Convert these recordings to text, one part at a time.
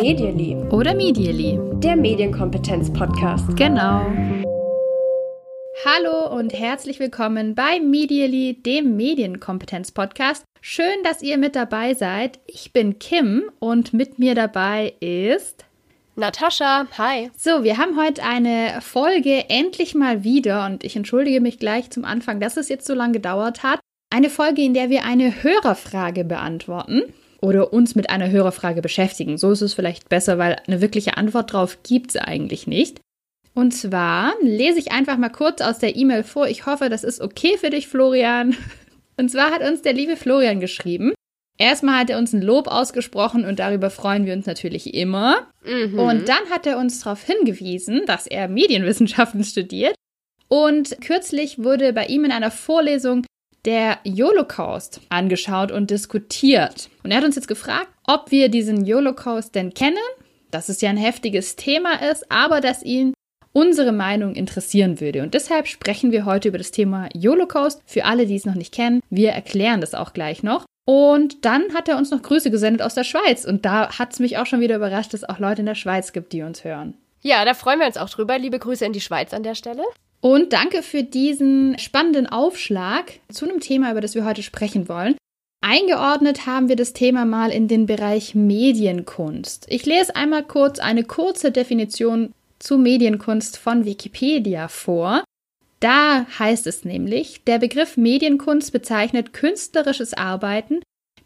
Medially. Oder Medially. Der Medienkompetenz-Podcast. Genau. Hallo und herzlich willkommen bei Medially, dem Medienkompetenz-Podcast. Schön, dass ihr mit dabei seid. Ich bin Kim und mit mir dabei ist Natascha, hi. So, wir haben heute eine Folge endlich mal wieder und ich entschuldige mich gleich zum Anfang, dass es jetzt so lange gedauert hat. Eine Folge, in der wir eine Hörerfrage beantworten oder uns mit einer Hörerfrage beschäftigen. So ist es vielleicht besser, weil eine wirkliche Antwort drauf gibt es eigentlich nicht. Und zwar lese ich einfach mal kurz aus der E-Mail vor. Ich hoffe, das ist okay für dich, Florian. Und zwar hat uns der liebe Florian geschrieben. Erstmal hat er uns ein Lob ausgesprochen und darüber freuen wir uns natürlich immer. Mhm. Und dann hat er uns darauf hingewiesen, dass er Medienwissenschaften studiert. Und kürzlich wurde bei ihm in einer Vorlesung der Holocaust angeschaut und diskutiert. Und er hat uns jetzt gefragt, ob wir diesen Holocaust denn kennen, dass es ja ein heftiges Thema ist, aber dass ihn unsere Meinung interessieren würde. Und deshalb sprechen wir heute über das Thema Holocaust. Für alle, die es noch nicht kennen, wir erklären das auch gleich noch. Und dann hat er uns noch Grüße gesendet aus der Schweiz. Und da hat es mich auch schon wieder überrascht, dass es auch Leute in der Schweiz gibt, die uns hören. Ja, da freuen wir uns auch drüber. Liebe Grüße in die Schweiz an der Stelle. Und danke für diesen spannenden Aufschlag zu einem Thema, über das wir heute sprechen wollen. Eingeordnet haben wir das Thema mal in den Bereich Medienkunst. Ich lese einmal kurz eine kurze Definition zu Medienkunst von Wikipedia vor. Da heißt es nämlich, der Begriff Medienkunst bezeichnet künstlerisches Arbeiten,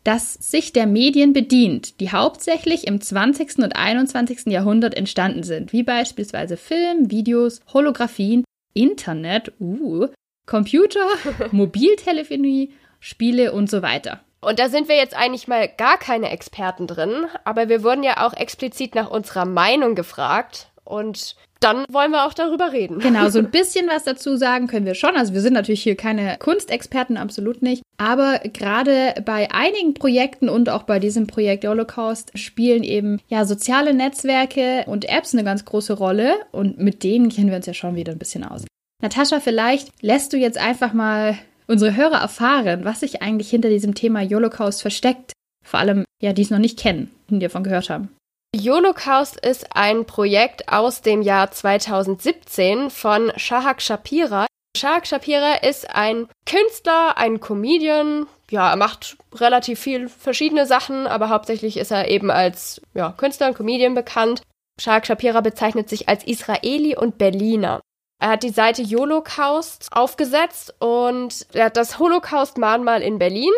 das sich der Medien bedient, die hauptsächlich im 20. und 21. Jahrhundert entstanden sind, wie beispielsweise Film, Videos, Holographien, Internet, uh, Computer, Mobiltelefonie, Spiele und so weiter. Und da sind wir jetzt eigentlich mal gar keine Experten drin, aber wir wurden ja auch explizit nach unserer Meinung gefragt. Und dann wollen wir auch darüber reden. Genau, so ein bisschen was dazu sagen können wir schon. Also wir sind natürlich hier keine Kunstexperten, absolut nicht. Aber gerade bei einigen Projekten und auch bei diesem Projekt Holocaust spielen eben ja soziale Netzwerke und Apps eine ganz große Rolle. Und mit denen kennen wir uns ja schon wieder ein bisschen aus. Natascha, vielleicht lässt du jetzt einfach mal unsere Hörer erfahren, was sich eigentlich hinter diesem Thema Holocaust versteckt. Vor allem, ja, die es noch nicht kennen und davon gehört haben. Holocaust ist ein Projekt aus dem Jahr 2017 von Shahak Shapira. Shahak Shapira ist ein Künstler, ein Comedian. Ja, er macht relativ viel verschiedene Sachen, aber hauptsächlich ist er eben als ja, Künstler und Comedian bekannt. Shahak Shapira bezeichnet sich als Israeli und Berliner. Er hat die Seite Holocaust aufgesetzt und er hat das Holocaust-Mahnmal in Berlin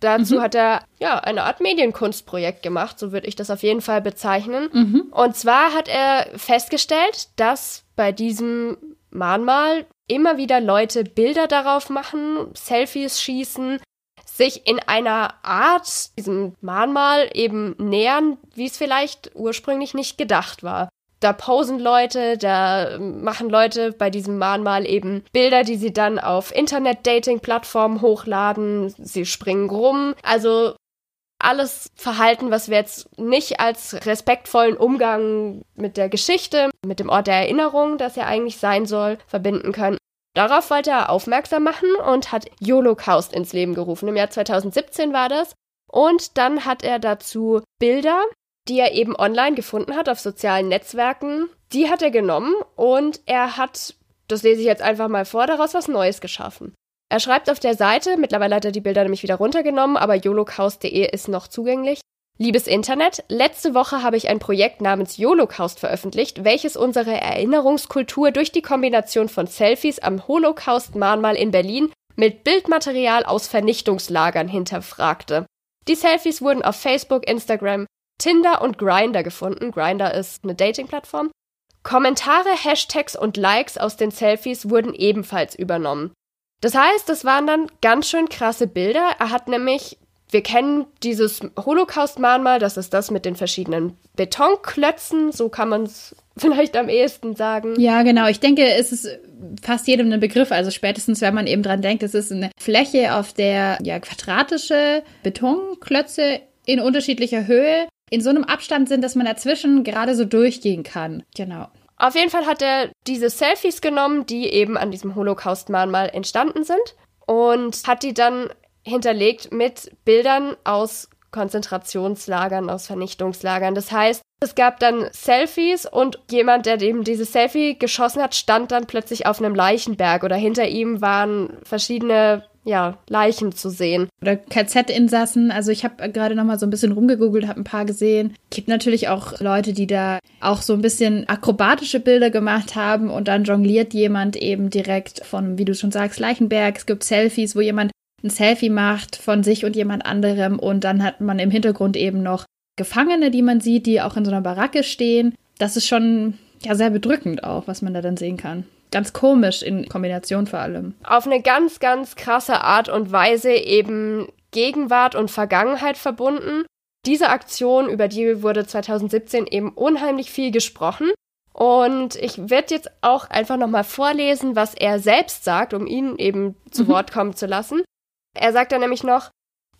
Dazu mhm. hat er ja eine Art Medienkunstprojekt gemacht, so würde ich das auf jeden Fall bezeichnen. Mhm. Und zwar hat er festgestellt, dass bei diesem Mahnmal immer wieder Leute Bilder darauf machen, Selfies schießen, sich in einer Art diesem Mahnmal eben nähern, wie es vielleicht ursprünglich nicht gedacht war da posen Leute, da machen Leute bei diesem Mahnmal eben Bilder, die sie dann auf Internet-Dating-Plattformen hochladen. Sie springen rum. Also alles Verhalten, was wir jetzt nicht als respektvollen Umgang mit der Geschichte, mit dem Ort der Erinnerung, das ja eigentlich sein soll, verbinden können. Darauf wollte er aufmerksam machen und hat Holocaust ins Leben gerufen. Im Jahr 2017 war das. Und dann hat er dazu Bilder die er eben online gefunden hat auf sozialen Netzwerken, die hat er genommen und er hat, das lese ich jetzt einfach mal vor, daraus was Neues geschaffen. Er schreibt auf der Seite, mittlerweile hat er die Bilder nämlich wieder runtergenommen, aber yolocaust.de ist noch zugänglich. Liebes Internet, letzte Woche habe ich ein Projekt namens Holocaust veröffentlicht, welches unsere Erinnerungskultur durch die Kombination von Selfies am Holocaust-Mahnmal in Berlin mit Bildmaterial aus Vernichtungslagern hinterfragte. Die Selfies wurden auf Facebook, Instagram, Tinder und Grinder gefunden. Grinder ist eine Dating-Plattform. Kommentare, Hashtags und Likes aus den Selfies wurden ebenfalls übernommen. Das heißt, das waren dann ganz schön krasse Bilder. Er hat nämlich, wir kennen dieses Holocaust-Mahnmal, das ist das mit den verschiedenen Betonklötzen, so kann man es vielleicht am ehesten sagen. Ja, genau. Ich denke, es ist fast jedem ein Begriff. Also spätestens, wenn man eben dran denkt, es ist eine Fläche, auf der ja quadratische Betonklötze in unterschiedlicher Höhe in so einem Abstand sind, dass man dazwischen gerade so durchgehen kann. Genau. Auf jeden Fall hat er diese Selfies genommen, die eben an diesem Holocaust-Mahnmal entstanden sind und hat die dann hinterlegt mit Bildern aus Konzentrationslagern, aus Vernichtungslagern. Das heißt, es gab dann Selfies und jemand, der eben dieses Selfie geschossen hat, stand dann plötzlich auf einem Leichenberg oder hinter ihm waren verschiedene ja, Leichen zu sehen. Oder KZ-Insassen. Also ich habe gerade noch mal so ein bisschen rumgegoogelt, habe ein paar gesehen. Gibt natürlich auch Leute, die da auch so ein bisschen akrobatische Bilder gemacht haben und dann jongliert jemand eben direkt von, wie du schon sagst, Leichenberg. Es gibt Selfies, wo jemand ein Selfie macht von sich und jemand anderem und dann hat man im Hintergrund eben noch Gefangene, die man sieht, die auch in so einer Baracke stehen. Das ist schon ja sehr bedrückend auch, was man da dann sehen kann ganz komisch in Kombination vor allem. Auf eine ganz, ganz krasse Art und Weise eben Gegenwart und Vergangenheit verbunden. Diese Aktion, über die wurde 2017 eben unheimlich viel gesprochen. Und ich werde jetzt auch einfach nochmal vorlesen, was er selbst sagt, um ihn eben zu mhm. Wort kommen zu lassen. Er sagt dann nämlich noch,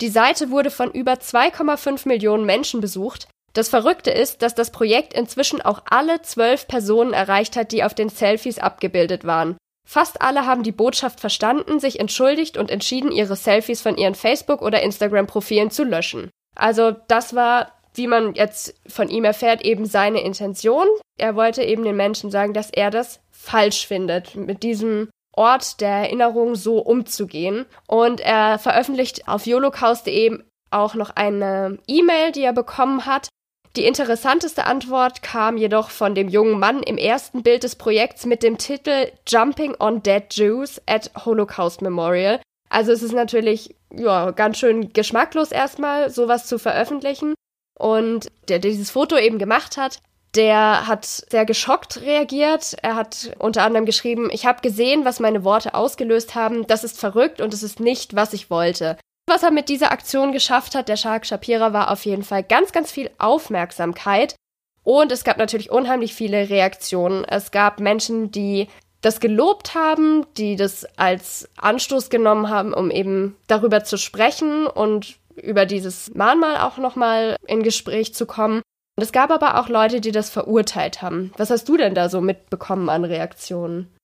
die Seite wurde von über 2,5 Millionen Menschen besucht. Das Verrückte ist, dass das Projekt inzwischen auch alle zwölf Personen erreicht hat, die auf den Selfies abgebildet waren. Fast alle haben die Botschaft verstanden, sich entschuldigt und entschieden, ihre Selfies von ihren Facebook- oder Instagram-Profilen zu löschen. Also das war, wie man jetzt von ihm erfährt, eben seine Intention. Er wollte eben den Menschen sagen, dass er das falsch findet, mit diesem Ort der Erinnerung so umzugehen. Und er veröffentlicht auf yolocaust.de auch noch eine E-Mail, die er bekommen hat, die interessanteste Antwort kam jedoch von dem jungen Mann im ersten Bild des Projekts mit dem Titel Jumping on Dead Jews at Holocaust Memorial. Also es ist natürlich ja ganz schön geschmacklos erstmal sowas zu veröffentlichen und der, der dieses Foto eben gemacht hat, der hat sehr geschockt reagiert. Er hat unter anderem geschrieben, ich habe gesehen, was meine Worte ausgelöst haben. Das ist verrückt und es ist nicht, was ich wollte. Was er mit dieser Aktion geschafft hat, der Shark Shapira, war auf jeden Fall ganz, ganz viel Aufmerksamkeit. Und es gab natürlich unheimlich viele Reaktionen. Es gab Menschen, die das gelobt haben, die das als Anstoß genommen haben, um eben darüber zu sprechen und über dieses Mahnmal auch nochmal in Gespräch zu kommen. Und es gab aber auch Leute, die das verurteilt haben. Was hast du denn da so mitbekommen an Reaktionen?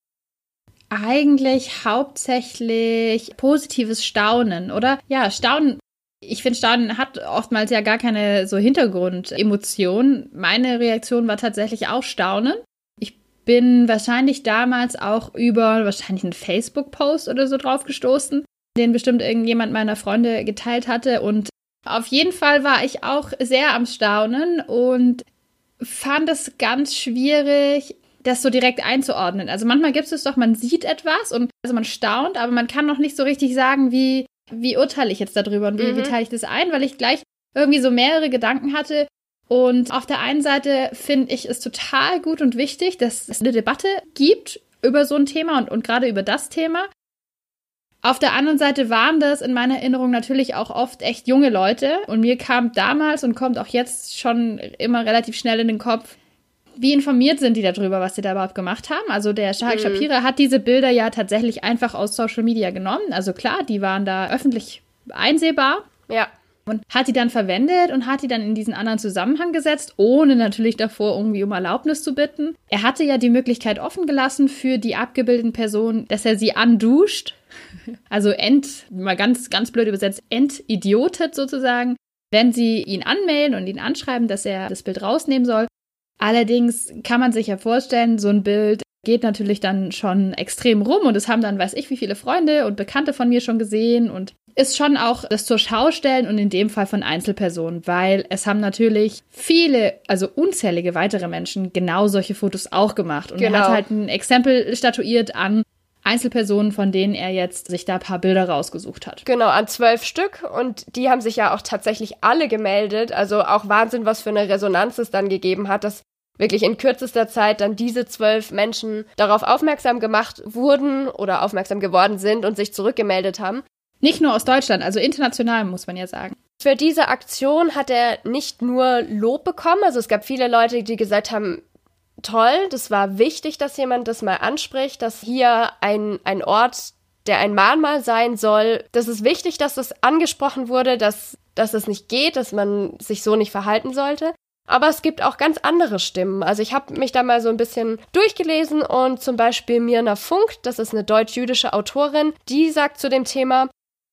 Eigentlich hauptsächlich positives Staunen, oder? Ja, Staunen. Ich finde, Staunen hat oftmals ja gar keine so Hintergrundemotion. Meine Reaktion war tatsächlich auch Staunen. Ich bin wahrscheinlich damals auch über wahrscheinlich einen Facebook-Post oder so drauf gestoßen, den bestimmt irgendjemand meiner Freunde geteilt hatte. Und auf jeden Fall war ich auch sehr am Staunen und fand es ganz schwierig, das so direkt einzuordnen. Also manchmal gibt es doch, man sieht etwas und also man staunt, aber man kann noch nicht so richtig sagen, wie, wie urteile ich jetzt darüber und wie, mhm. wie teile ich das ein, weil ich gleich irgendwie so mehrere Gedanken hatte. Und auf der einen Seite finde ich es total gut und wichtig, dass es eine Debatte gibt über so ein Thema und, und gerade über das Thema. Auf der anderen Seite waren das in meiner Erinnerung natürlich auch oft echt junge Leute. Und mir kam damals und kommt auch jetzt schon immer relativ schnell in den Kopf, wie informiert sind die darüber, was sie da überhaupt gemacht haben? Also der Shahak mhm. Shapira hat diese Bilder ja tatsächlich einfach aus Social Media genommen. Also klar, die waren da öffentlich einsehbar. Ja. Und hat die dann verwendet und hat die dann in diesen anderen Zusammenhang gesetzt, ohne natürlich davor irgendwie um Erlaubnis zu bitten. Er hatte ja die Möglichkeit offen gelassen für die abgebildeten Personen, dass er sie anduscht. Also ent, mal ganz, ganz blöd übersetzt, entidiotet sozusagen, wenn sie ihn anmelden und ihn anschreiben, dass er das Bild rausnehmen soll. Allerdings kann man sich ja vorstellen, so ein Bild geht natürlich dann schon extrem rum und es haben dann weiß ich wie viele Freunde und Bekannte von mir schon gesehen und ist schon auch das zur Schau stellen und in dem Fall von Einzelpersonen, weil es haben natürlich viele, also unzählige weitere Menschen genau solche Fotos auch gemacht und genau. hat halt ein Exempel statuiert an Einzelpersonen, von denen er jetzt sich da ein paar Bilder rausgesucht hat. Genau, an zwölf Stück und die haben sich ja auch tatsächlich alle gemeldet. Also auch Wahnsinn, was für eine Resonanz es dann gegeben hat, dass wirklich in kürzester Zeit dann diese zwölf Menschen darauf aufmerksam gemacht wurden oder aufmerksam geworden sind und sich zurückgemeldet haben. Nicht nur aus Deutschland, also international muss man ja sagen. Für diese Aktion hat er nicht nur Lob bekommen, also es gab viele Leute, die gesagt haben, toll, das war wichtig, dass jemand das mal anspricht, dass hier ein, ein Ort, der ein Mahnmal sein soll, das ist wichtig, dass das angesprochen wurde, dass, dass es nicht geht, dass man sich so nicht verhalten sollte. Aber es gibt auch ganz andere Stimmen. Also ich habe mich da mal so ein bisschen durchgelesen und zum Beispiel Mirna Funk, das ist eine deutsch-jüdische Autorin, die sagt zu dem Thema,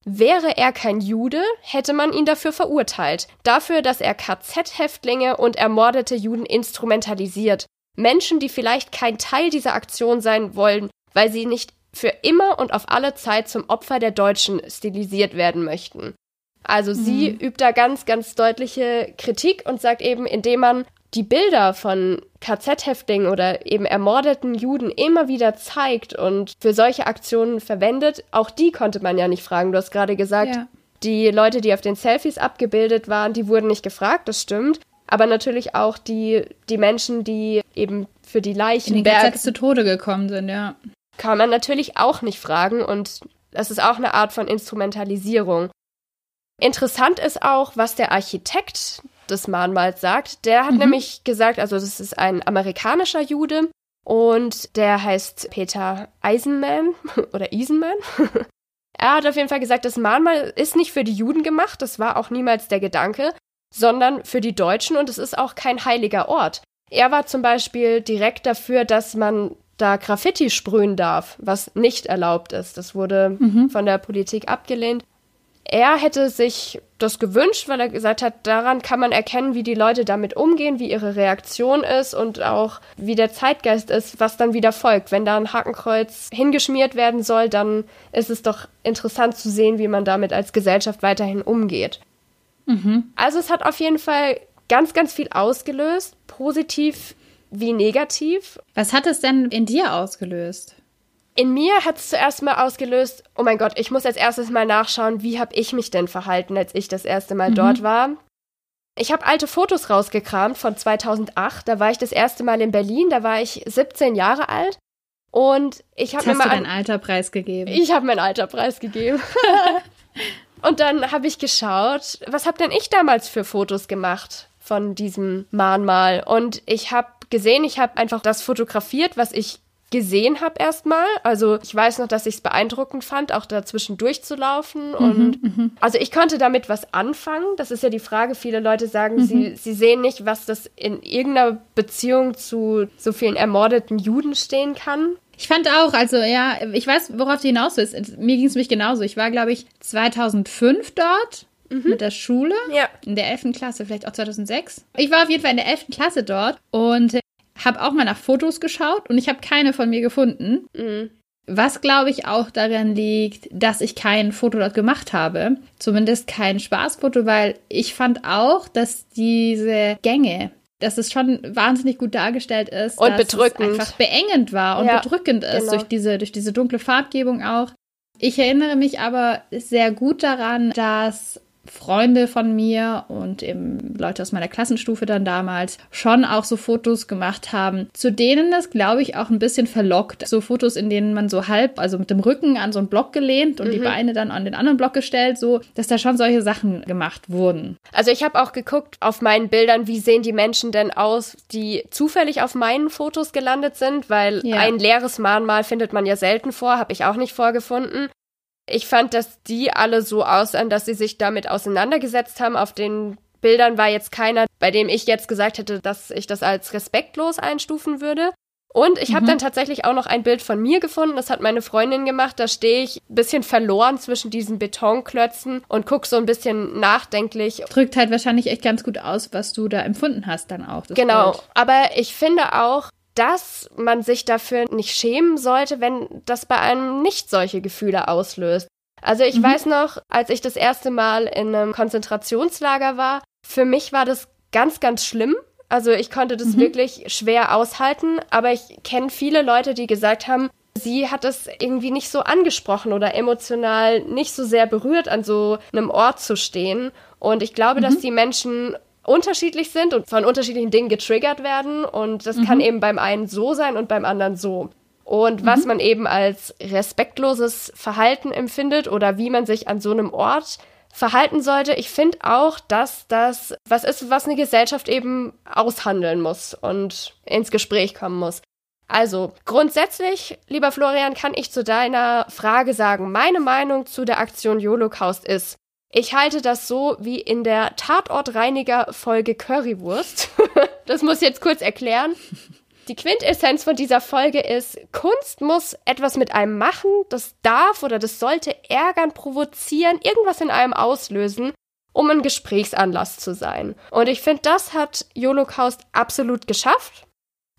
Wäre er kein Jude, hätte man ihn dafür verurteilt. Dafür, dass er KZ-Häftlinge und ermordete Juden instrumentalisiert. Menschen, die vielleicht kein Teil dieser Aktion sein wollen, weil sie nicht für immer und auf alle Zeit zum Opfer der Deutschen stilisiert werden möchten. Also mhm. sie übt da ganz, ganz deutliche Kritik und sagt eben, indem man die Bilder von KZ-Häftlingen oder eben ermordeten Juden immer wieder zeigt und für solche Aktionen verwendet, auch die konnte man ja nicht fragen. Du hast gerade gesagt, ja. die Leute, die auf den Selfies abgebildet waren, die wurden nicht gefragt, das stimmt. Aber natürlich auch die, die Menschen, die eben für die Leichen in den KZ zu Tode gekommen sind, ja. Kann man natürlich auch nicht fragen und das ist auch eine Art von Instrumentalisierung. Interessant ist auch, was der Architekt des Mahnmals sagt. Der hat mhm. nämlich gesagt, also das ist ein amerikanischer Jude und der heißt Peter Eisenman oder Eisenman. er hat auf jeden Fall gesagt, das Mahnmal ist nicht für die Juden gemacht, das war auch niemals der Gedanke, sondern für die Deutschen und es ist auch kein heiliger Ort. Er war zum Beispiel direkt dafür, dass man da Graffiti sprühen darf, was nicht erlaubt ist. Das wurde mhm. von der Politik abgelehnt er hätte sich das gewünscht, weil er gesagt hat, daran kann man erkennen, wie die Leute damit umgehen, wie ihre Reaktion ist und auch wie der Zeitgeist ist, was dann wieder folgt. Wenn da ein Hakenkreuz hingeschmiert werden soll, dann ist es doch interessant zu sehen, wie man damit als Gesellschaft weiterhin umgeht. Mhm. Also es hat auf jeden Fall ganz, ganz viel ausgelöst, positiv wie negativ. Was hat es denn in dir ausgelöst? In mir hat es zuerst mal ausgelöst, oh mein Gott, ich muss als erstes mal nachschauen, wie habe ich mich denn verhalten, als ich das erste Mal mhm. dort war. Ich habe alte Fotos rausgekramt von 2008. Da war ich das erste Mal in Berlin. Da war ich 17 Jahre alt. Und ich habe mir mal. Hast du dein Alter preisgegeben? Ich habe mein Alter preisgegeben. und dann habe ich geschaut, was habe denn ich damals für Fotos gemacht von diesem Mahnmal? Und ich habe gesehen, ich habe einfach das fotografiert, was ich gesehen habe erstmal. Also ich weiß noch, dass ich es beeindruckend fand, auch dazwischen durchzulaufen. Mhm, und mhm. also ich konnte damit was anfangen. Das ist ja die Frage. Viele Leute sagen, mhm. sie, sie sehen nicht, was das in irgendeiner Beziehung zu so vielen ermordeten Juden stehen kann. Ich fand auch, also ja, ich weiß, worauf du hinaus willst. Mir ging es mich genauso. Ich war, glaube ich, 2005 dort mhm. mit der Schule. Ja. In der 11. Klasse, vielleicht auch 2006. Ich war auf jeden Fall in der 11. Klasse dort und habe auch mal nach Fotos geschaut und ich habe keine von mir gefunden. Mhm. Was glaube ich auch daran liegt, dass ich kein Foto dort gemacht habe. Zumindest kein Spaßfoto, weil ich fand auch, dass diese Gänge, dass es schon wahnsinnig gut dargestellt ist. Und bedrückend. einfach beengend war und ja, bedrückend ist genau. durch diese, durch diese dunkle Farbgebung auch. Ich erinnere mich aber sehr gut daran, dass Freunde von mir und eben Leute aus meiner Klassenstufe dann damals schon auch so Fotos gemacht haben, zu denen das, glaube ich, auch ein bisschen verlockt. So Fotos, in denen man so halb, also mit dem Rücken an so einen Block gelehnt und mhm. die Beine dann an den anderen Block gestellt, so, dass da schon solche Sachen gemacht wurden. Also ich habe auch geguckt auf meinen Bildern, wie sehen die Menschen denn aus, die zufällig auf meinen Fotos gelandet sind, weil ja. ein leeres Mahnmal findet man ja selten vor, habe ich auch nicht vorgefunden. Ich fand, dass die alle so aussahen, dass sie sich damit auseinandergesetzt haben. Auf den Bildern war jetzt keiner, bei dem ich jetzt gesagt hätte, dass ich das als respektlos einstufen würde. Und ich habe mhm. dann tatsächlich auch noch ein Bild von mir gefunden, das hat meine Freundin gemacht. Da stehe ich ein bisschen verloren zwischen diesen Betonklötzen und gucke so ein bisschen nachdenklich. Drückt halt wahrscheinlich echt ganz gut aus, was du da empfunden hast dann auch. genau, Bild. aber ich finde auch, dass man sich dafür nicht schämen sollte, wenn das bei einem nicht solche Gefühle auslöst. Also ich mhm. weiß noch, als ich das erste Mal in einem Konzentrationslager war, für mich war das ganz, ganz schlimm. Also ich konnte das mhm. wirklich schwer aushalten, aber ich kenne viele Leute, die gesagt haben, sie hat es irgendwie nicht so angesprochen oder emotional nicht so sehr berührt, an so einem Ort zu stehen. Und ich glaube, mhm. dass die Menschen unterschiedlich sind und von unterschiedlichen Dingen getriggert werden. Und das mhm. kann eben beim einen so sein und beim anderen so. Und mhm. was man eben als respektloses Verhalten empfindet oder wie man sich an so einem Ort verhalten sollte, ich finde auch, dass das was ist, was eine Gesellschaft eben aushandeln muss und ins Gespräch kommen muss. Also grundsätzlich, lieber Florian, kann ich zu deiner Frage sagen, meine Meinung zu der Aktion Holocaust ist, ich halte das so wie in der Tatortreiniger-Folge Currywurst. das muss ich jetzt kurz erklären. Die Quintessenz von dieser Folge ist, Kunst muss etwas mit einem machen, das darf oder das sollte ärgern, provozieren, irgendwas in einem auslösen, um ein Gesprächsanlass zu sein. Und ich finde, das hat Holocaust absolut geschafft.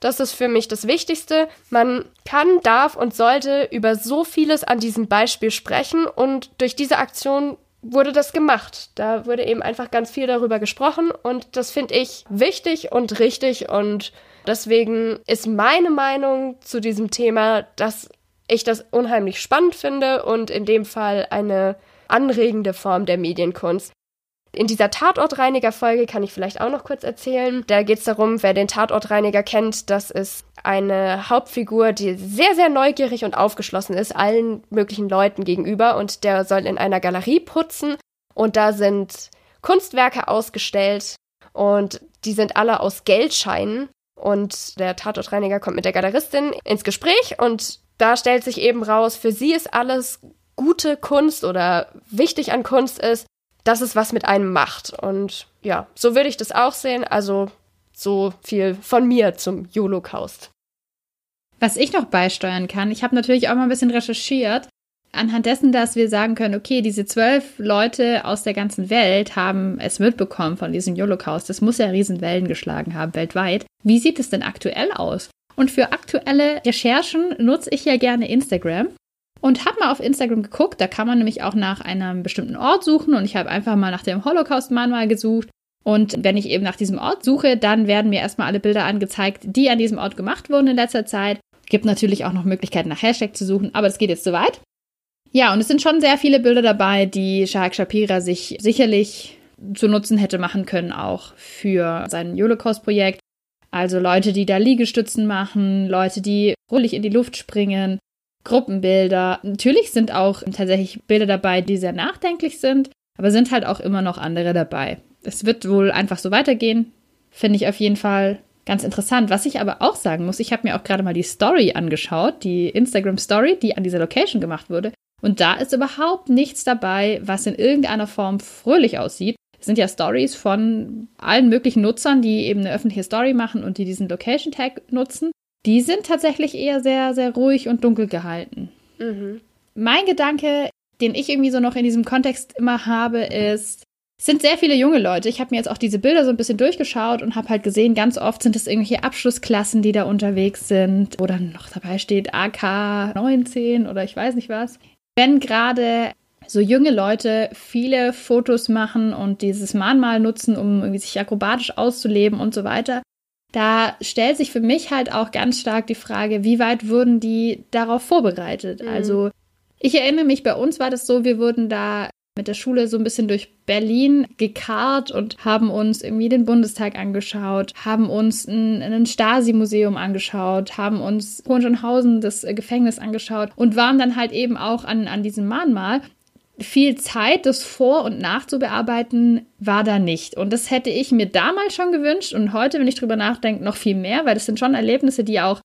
Das ist für mich das Wichtigste. Man kann, darf und sollte über so vieles an diesem Beispiel sprechen und durch diese Aktion wurde das gemacht. Da wurde eben einfach ganz viel darüber gesprochen und das finde ich wichtig und richtig und deswegen ist meine Meinung zu diesem Thema, dass ich das unheimlich spannend finde und in dem Fall eine anregende Form der Medienkunst. In dieser Tatortreiniger-Folge kann ich vielleicht auch noch kurz erzählen. Da geht es darum, wer den Tatortreiniger kennt, das ist eine Hauptfigur, die sehr, sehr neugierig und aufgeschlossen ist, allen möglichen Leuten gegenüber. Und der soll in einer Galerie putzen. Und da sind Kunstwerke ausgestellt. Und die sind alle aus Geldscheinen. Und der Tatortreiniger kommt mit der Galeristin ins Gespräch. Und da stellt sich eben raus, für sie ist alles gute Kunst oder wichtig an Kunst ist, dass es was mit einem macht. Und ja, so würde ich das auch sehen. Also so viel von mir zum Holocaust. Was ich noch beisteuern kann, ich habe natürlich auch mal ein bisschen recherchiert, anhand dessen, dass wir sagen können, okay, diese zwölf Leute aus der ganzen Welt haben es mitbekommen von diesem Holocaust. Das muss ja Riesenwellen geschlagen haben weltweit. Wie sieht es denn aktuell aus? Und für aktuelle Recherchen nutze ich ja gerne Instagram und habe mal auf Instagram geguckt. Da kann man nämlich auch nach einem bestimmten Ort suchen und ich habe einfach mal nach dem Holocaust-Mahnmal gesucht. Und wenn ich eben nach diesem Ort suche, dann werden mir erstmal alle Bilder angezeigt, die an diesem Ort gemacht wurden in letzter Zeit. Gibt natürlich auch noch Möglichkeiten nach Hashtag zu suchen, aber das geht jetzt zu weit. Ja, und es sind schon sehr viele Bilder dabei, die Shahak Shapira sich sicherlich zu Nutzen hätte machen können, auch für sein Holocaust-Projekt. Also Leute, die da Liegestützen machen, Leute, die ruhig in die Luft springen, Gruppenbilder. Natürlich sind auch tatsächlich Bilder dabei, die sehr nachdenklich sind, aber sind halt auch immer noch andere dabei. Es wird wohl einfach so weitergehen. Finde ich auf jeden Fall ganz interessant. Was ich aber auch sagen muss, ich habe mir auch gerade mal die Story angeschaut, die Instagram Story, die an dieser Location gemacht wurde. Und da ist überhaupt nichts dabei, was in irgendeiner Form fröhlich aussieht. Es sind ja Stories von allen möglichen Nutzern, die eben eine öffentliche Story machen und die diesen Location Tag nutzen die sind tatsächlich eher sehr, sehr ruhig und dunkel gehalten. Mhm. Mein Gedanke, den ich irgendwie so noch in diesem Kontext immer habe, ist, es sind sehr viele junge Leute. Ich habe mir jetzt auch diese Bilder so ein bisschen durchgeschaut und habe halt gesehen, ganz oft sind es irgendwelche Abschlussklassen, die da unterwegs sind, wo dann noch dabei steht AK 19 oder ich weiß nicht was. Wenn gerade so junge Leute viele Fotos machen und dieses Mahnmal nutzen, um irgendwie sich akrobatisch auszuleben und so weiter, da stellt sich für mich halt auch ganz stark die Frage, wie weit wurden die darauf vorbereitet? Mhm. Also ich erinnere mich, bei uns war das so, wir wurden da mit der Schule so ein bisschen durch Berlin gekarrt und haben uns irgendwie den Bundestag angeschaut, haben uns ein, ein Stasi-Museum angeschaut, haben uns Hohenschönhausen, das Gefängnis angeschaut und waren dann halt eben auch an, an diesem Mahnmal viel Zeit, das vor- und nachzubearbeiten, war da nicht. Und das hätte ich mir damals schon gewünscht und heute, wenn ich drüber nachdenke, noch viel mehr, weil das sind schon Erlebnisse, die auch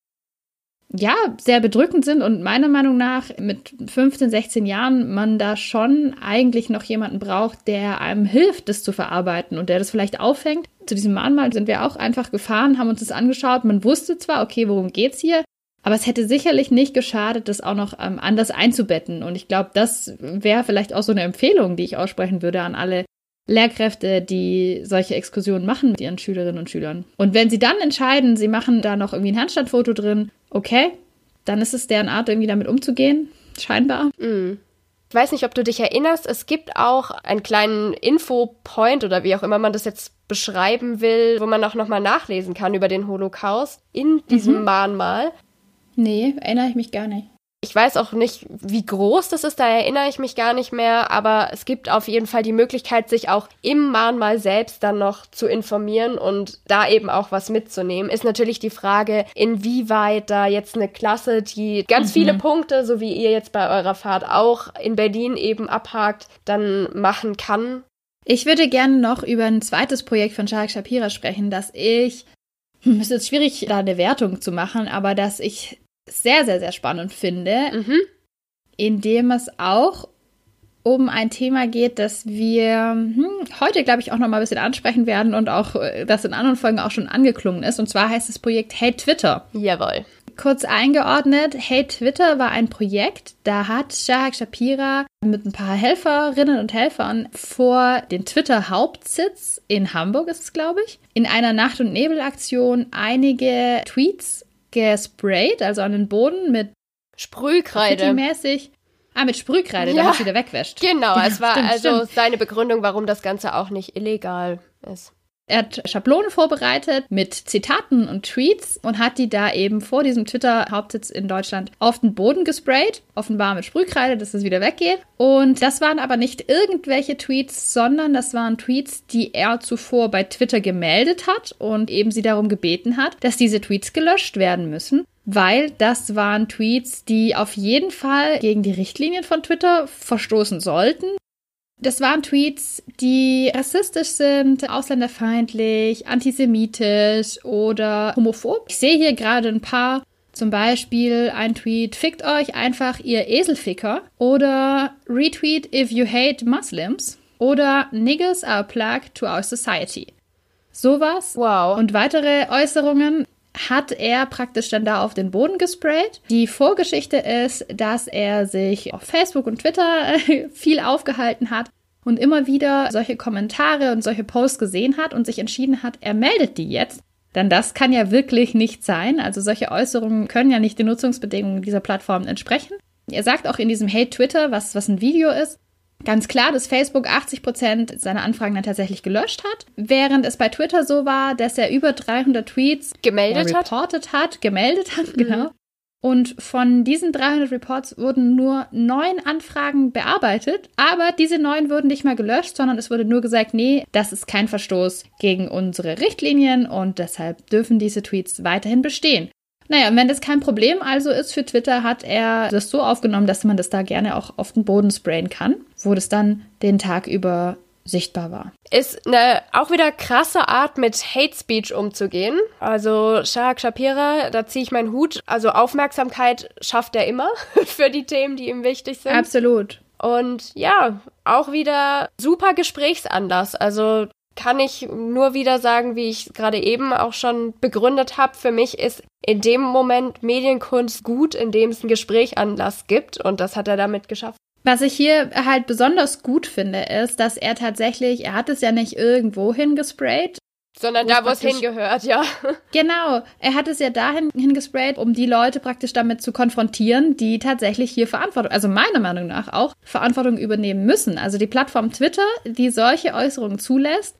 ja, sehr bedrückend sind und meiner Meinung nach mit 15, 16 Jahren man da schon eigentlich noch jemanden braucht, der einem hilft, das zu verarbeiten und der das vielleicht auffängt. Zu diesem Mahnmal sind wir auch einfach gefahren, haben uns das angeschaut. Man wusste zwar, okay, worum geht's hier? Aber es hätte sicherlich nicht geschadet, das auch noch ähm, anders einzubetten. Und ich glaube, das wäre vielleicht auch so eine Empfehlung, die ich aussprechen würde an alle Lehrkräfte, die solche Exkursionen machen mit ihren Schülerinnen und Schülern. Und wenn sie dann entscheiden, sie machen da noch irgendwie ein Handstandfoto drin, okay, dann ist es deren Art, irgendwie damit umzugehen, scheinbar. Mm. Ich weiß nicht, ob du dich erinnerst, es gibt auch einen kleinen Infopoint oder wie auch immer man das jetzt beschreiben will, wo man auch nochmal nachlesen kann über den Holocaust in diesem mhm. Mahnmal. Nee, erinnere ich mich gar nicht. Ich weiß auch nicht, wie groß das ist, da erinnere ich mich gar nicht mehr, aber es gibt auf jeden Fall die Möglichkeit, sich auch im Mahnmal selbst dann noch zu informieren und da eben auch was mitzunehmen. Ist natürlich die Frage, inwieweit da jetzt eine Klasse, die ganz mhm. viele Punkte, so wie ihr jetzt bei eurer Fahrt auch in Berlin eben abhakt, dann machen kann. Ich würde gerne noch über ein zweites Projekt von Shark Shapira sprechen, das ich hm, es ist schwierig, da eine Wertung zu machen, aber dass ich sehr, sehr, sehr spannend finde, mhm. indem es auch um ein Thema geht, das wir hm, heute, glaube ich, auch noch mal ein bisschen ansprechen werden und auch äh, das in anderen Folgen auch schon angeklungen ist. Und zwar heißt das Projekt Hate Twitter. Jawohl. Kurz eingeordnet, Hate Twitter war ein Projekt, da hat Shahak Shapira mit ein paar Helferinnen und Helfern vor den Twitter-Hauptsitz in Hamburg ist es, glaube ich, in einer Nacht- und Nebelaktion einige Tweets gesprayt, also an den Boden mit Sprühkreide. mäßig Ah, mit Sprühkreide, Ja. damit es wieder wegwäscht. Genau, es war stimmt, also stimmt. seine Begründung, warum das Ganze auch nicht illegal ist. Er hat Schablonen vorbereitet mit Zitaten und Tweets und hat die da eben vor diesem Twitter-Hauptsitz in Deutschland auf den Boden gesprayt, offenbar mit Sprühkreide, dass es wieder weggeht. Und das waren aber nicht irgendwelche Tweets, sondern das waren Tweets, die er zuvor bei Twitter gemeldet hat und eben sie darum gebeten hat, dass diese Tweets gelöscht werden müssen. Weil das waren Tweets, die auf jeden Fall gegen die Richtlinien von Twitter verstoßen sollten. Das waren Tweets, die rassistisch sind, ausländerfeindlich, antisemitisch oder homophob. Ich sehe hier gerade ein paar. Zum Beispiel ein Tweet, fickt euch einfach, ihr Eselficker. Oder Retweet if you hate Muslims. Oder Niggas are a plague to our society. Sowas. Wow. Und weitere Äußerungen hat er praktisch dann da auf den Boden gesprayt. Die Vorgeschichte ist, dass er sich auf Facebook und Twitter viel aufgehalten hat und immer wieder solche Kommentare und solche Posts gesehen hat und sich entschieden hat, er meldet die jetzt. Denn das kann ja wirklich nicht sein. Also solche Äußerungen können ja nicht den Nutzungsbedingungen dieser Plattform entsprechen. Er sagt auch in diesem Hate Twitter, was, was ein Video ist, ganz klar, dass Facebook 80 Prozent seiner Anfragen dann tatsächlich gelöscht hat, während es bei Twitter so war, dass er über 300 Tweets Gemeldet ja, hat? reportet hat, gemeldet hat, genau. Und von diesen 300 Reports wurden nur neun Anfragen bearbeitet, aber diese neun wurden nicht mal gelöscht, sondern es wurde nur gesagt, nee, das ist kein Verstoß gegen unsere Richtlinien und deshalb dürfen diese Tweets weiterhin bestehen. Naja, und wenn das kein Problem also ist für Twitter, hat er das so aufgenommen, dass man das da gerne auch auf den Boden sprayen kann, wo das dann den Tag über sichtbar war. Ist eine auch wieder krasse Art, mit Hate Speech umzugehen. Also Shahak Shapira, da ziehe ich meinen Hut. Also Aufmerksamkeit schafft er immer für die Themen, die ihm wichtig sind. Absolut. Und ja, auch wieder super Gesprächsanlass. Also kann ich nur wieder sagen, wie ich gerade eben auch schon begründet habe. Für mich ist in dem Moment Medienkunst gut, indem es einen Gesprächsanlass gibt. Und das hat er damit geschafft. Was ich hier halt besonders gut finde, ist, dass er tatsächlich, er hat es ja nicht irgendwo hingesprayt. Sondern Wo da, wo es hingehört, ja. Genau, er hat es ja dahin hingesprayt, um die Leute praktisch damit zu konfrontieren, die tatsächlich hier Verantwortung, also meiner Meinung nach auch, Verantwortung übernehmen müssen. Also die Plattform Twitter, die solche Äußerungen zulässt,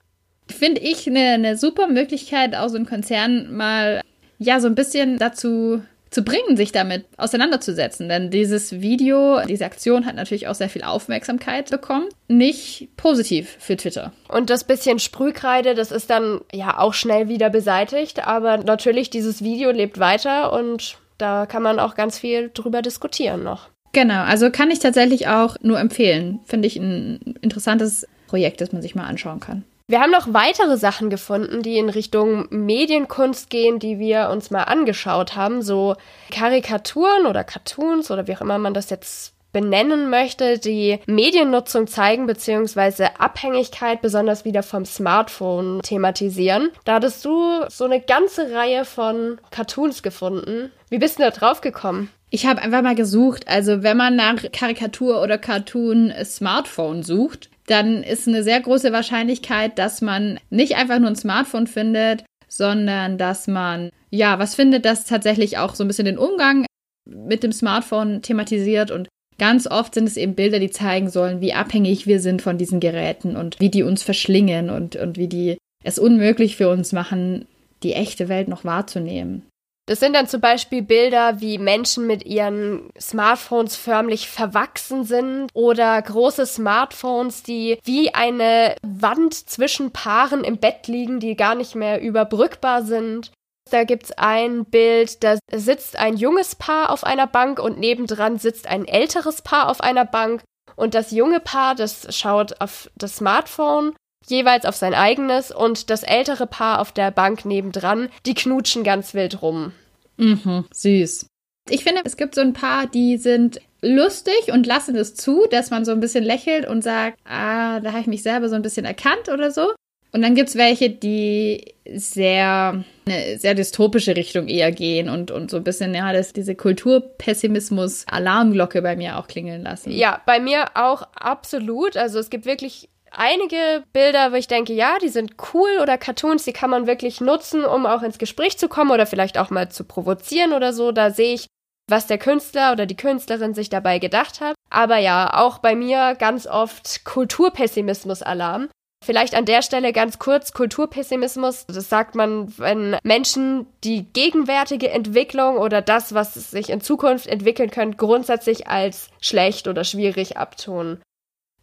finde ich eine, eine super Möglichkeit, auch so einen Konzern mal, ja, so ein bisschen dazu zu bringen, sich damit auseinanderzusetzen. Denn dieses Video, diese Aktion hat natürlich auch sehr viel Aufmerksamkeit bekommen. Nicht positiv für Twitter. Und das bisschen Sprühkreide, das ist dann ja auch schnell wieder beseitigt. Aber natürlich, dieses Video lebt weiter und da kann man auch ganz viel drüber diskutieren noch. Genau, also kann ich tatsächlich auch nur empfehlen. Finde ich ein interessantes Projekt, das man sich mal anschauen kann. Wir haben noch weitere Sachen gefunden, die in Richtung Medienkunst gehen, die wir uns mal angeschaut haben. So Karikaturen oder Cartoons oder wie auch immer man das jetzt benennen möchte, die Mediennutzung zeigen beziehungsweise Abhängigkeit besonders wieder vom Smartphone thematisieren. Da hattest du so eine ganze Reihe von Cartoons gefunden. Wie bist du da drauf gekommen? Ich habe einfach mal gesucht, also wenn man nach Karikatur oder Cartoon Smartphone sucht, dann ist eine sehr große Wahrscheinlichkeit, dass man nicht einfach nur ein Smartphone findet, sondern dass man ja was findet, das tatsächlich auch so ein bisschen den Umgang mit dem Smartphone thematisiert und ganz oft sind es eben Bilder, die zeigen sollen, wie abhängig wir sind von diesen Geräten und wie die uns verschlingen und, und wie die es unmöglich für uns machen, die echte Welt noch wahrzunehmen. Das sind dann zum Beispiel Bilder, wie Menschen mit ihren Smartphones förmlich verwachsen sind oder große Smartphones, die wie eine Wand zwischen Paaren im Bett liegen, die gar nicht mehr überbrückbar sind. Da gibt's ein Bild, da sitzt ein junges Paar auf einer Bank und nebendran sitzt ein älteres Paar auf einer Bank. Und das junge Paar, das schaut auf das Smartphone jeweils auf sein eigenes und das ältere Paar auf der Bank nebendran, die knutschen ganz wild rum. Mhm, süß. Ich finde, es gibt so ein paar, die sind lustig und lassen es zu, dass man so ein bisschen lächelt und sagt, ah, da habe ich mich selber so ein bisschen erkannt oder so. Und dann gibt's welche, die sehr, eine sehr dystopische Richtung eher gehen und, und so ein bisschen, ja, das, diese Kulturpessimismus-Alarmglocke bei mir auch klingeln lassen. Ja, bei mir auch absolut. Also es gibt wirklich einige Bilder, wo ich denke, ja, die sind cool oder Cartoons, die kann man wirklich nutzen, um auch ins Gespräch zu kommen oder vielleicht auch mal zu provozieren oder so. Da sehe ich, was der Künstler oder die Künstlerin sich dabei gedacht hat. Aber ja, auch bei mir ganz oft Kulturpessimismus-Alarm. Vielleicht an der Stelle ganz kurz Kulturpessimismus. Das sagt man, wenn Menschen die gegenwärtige Entwicklung oder das, was sich in Zukunft entwickeln könnte, grundsätzlich als schlecht oder schwierig abtun.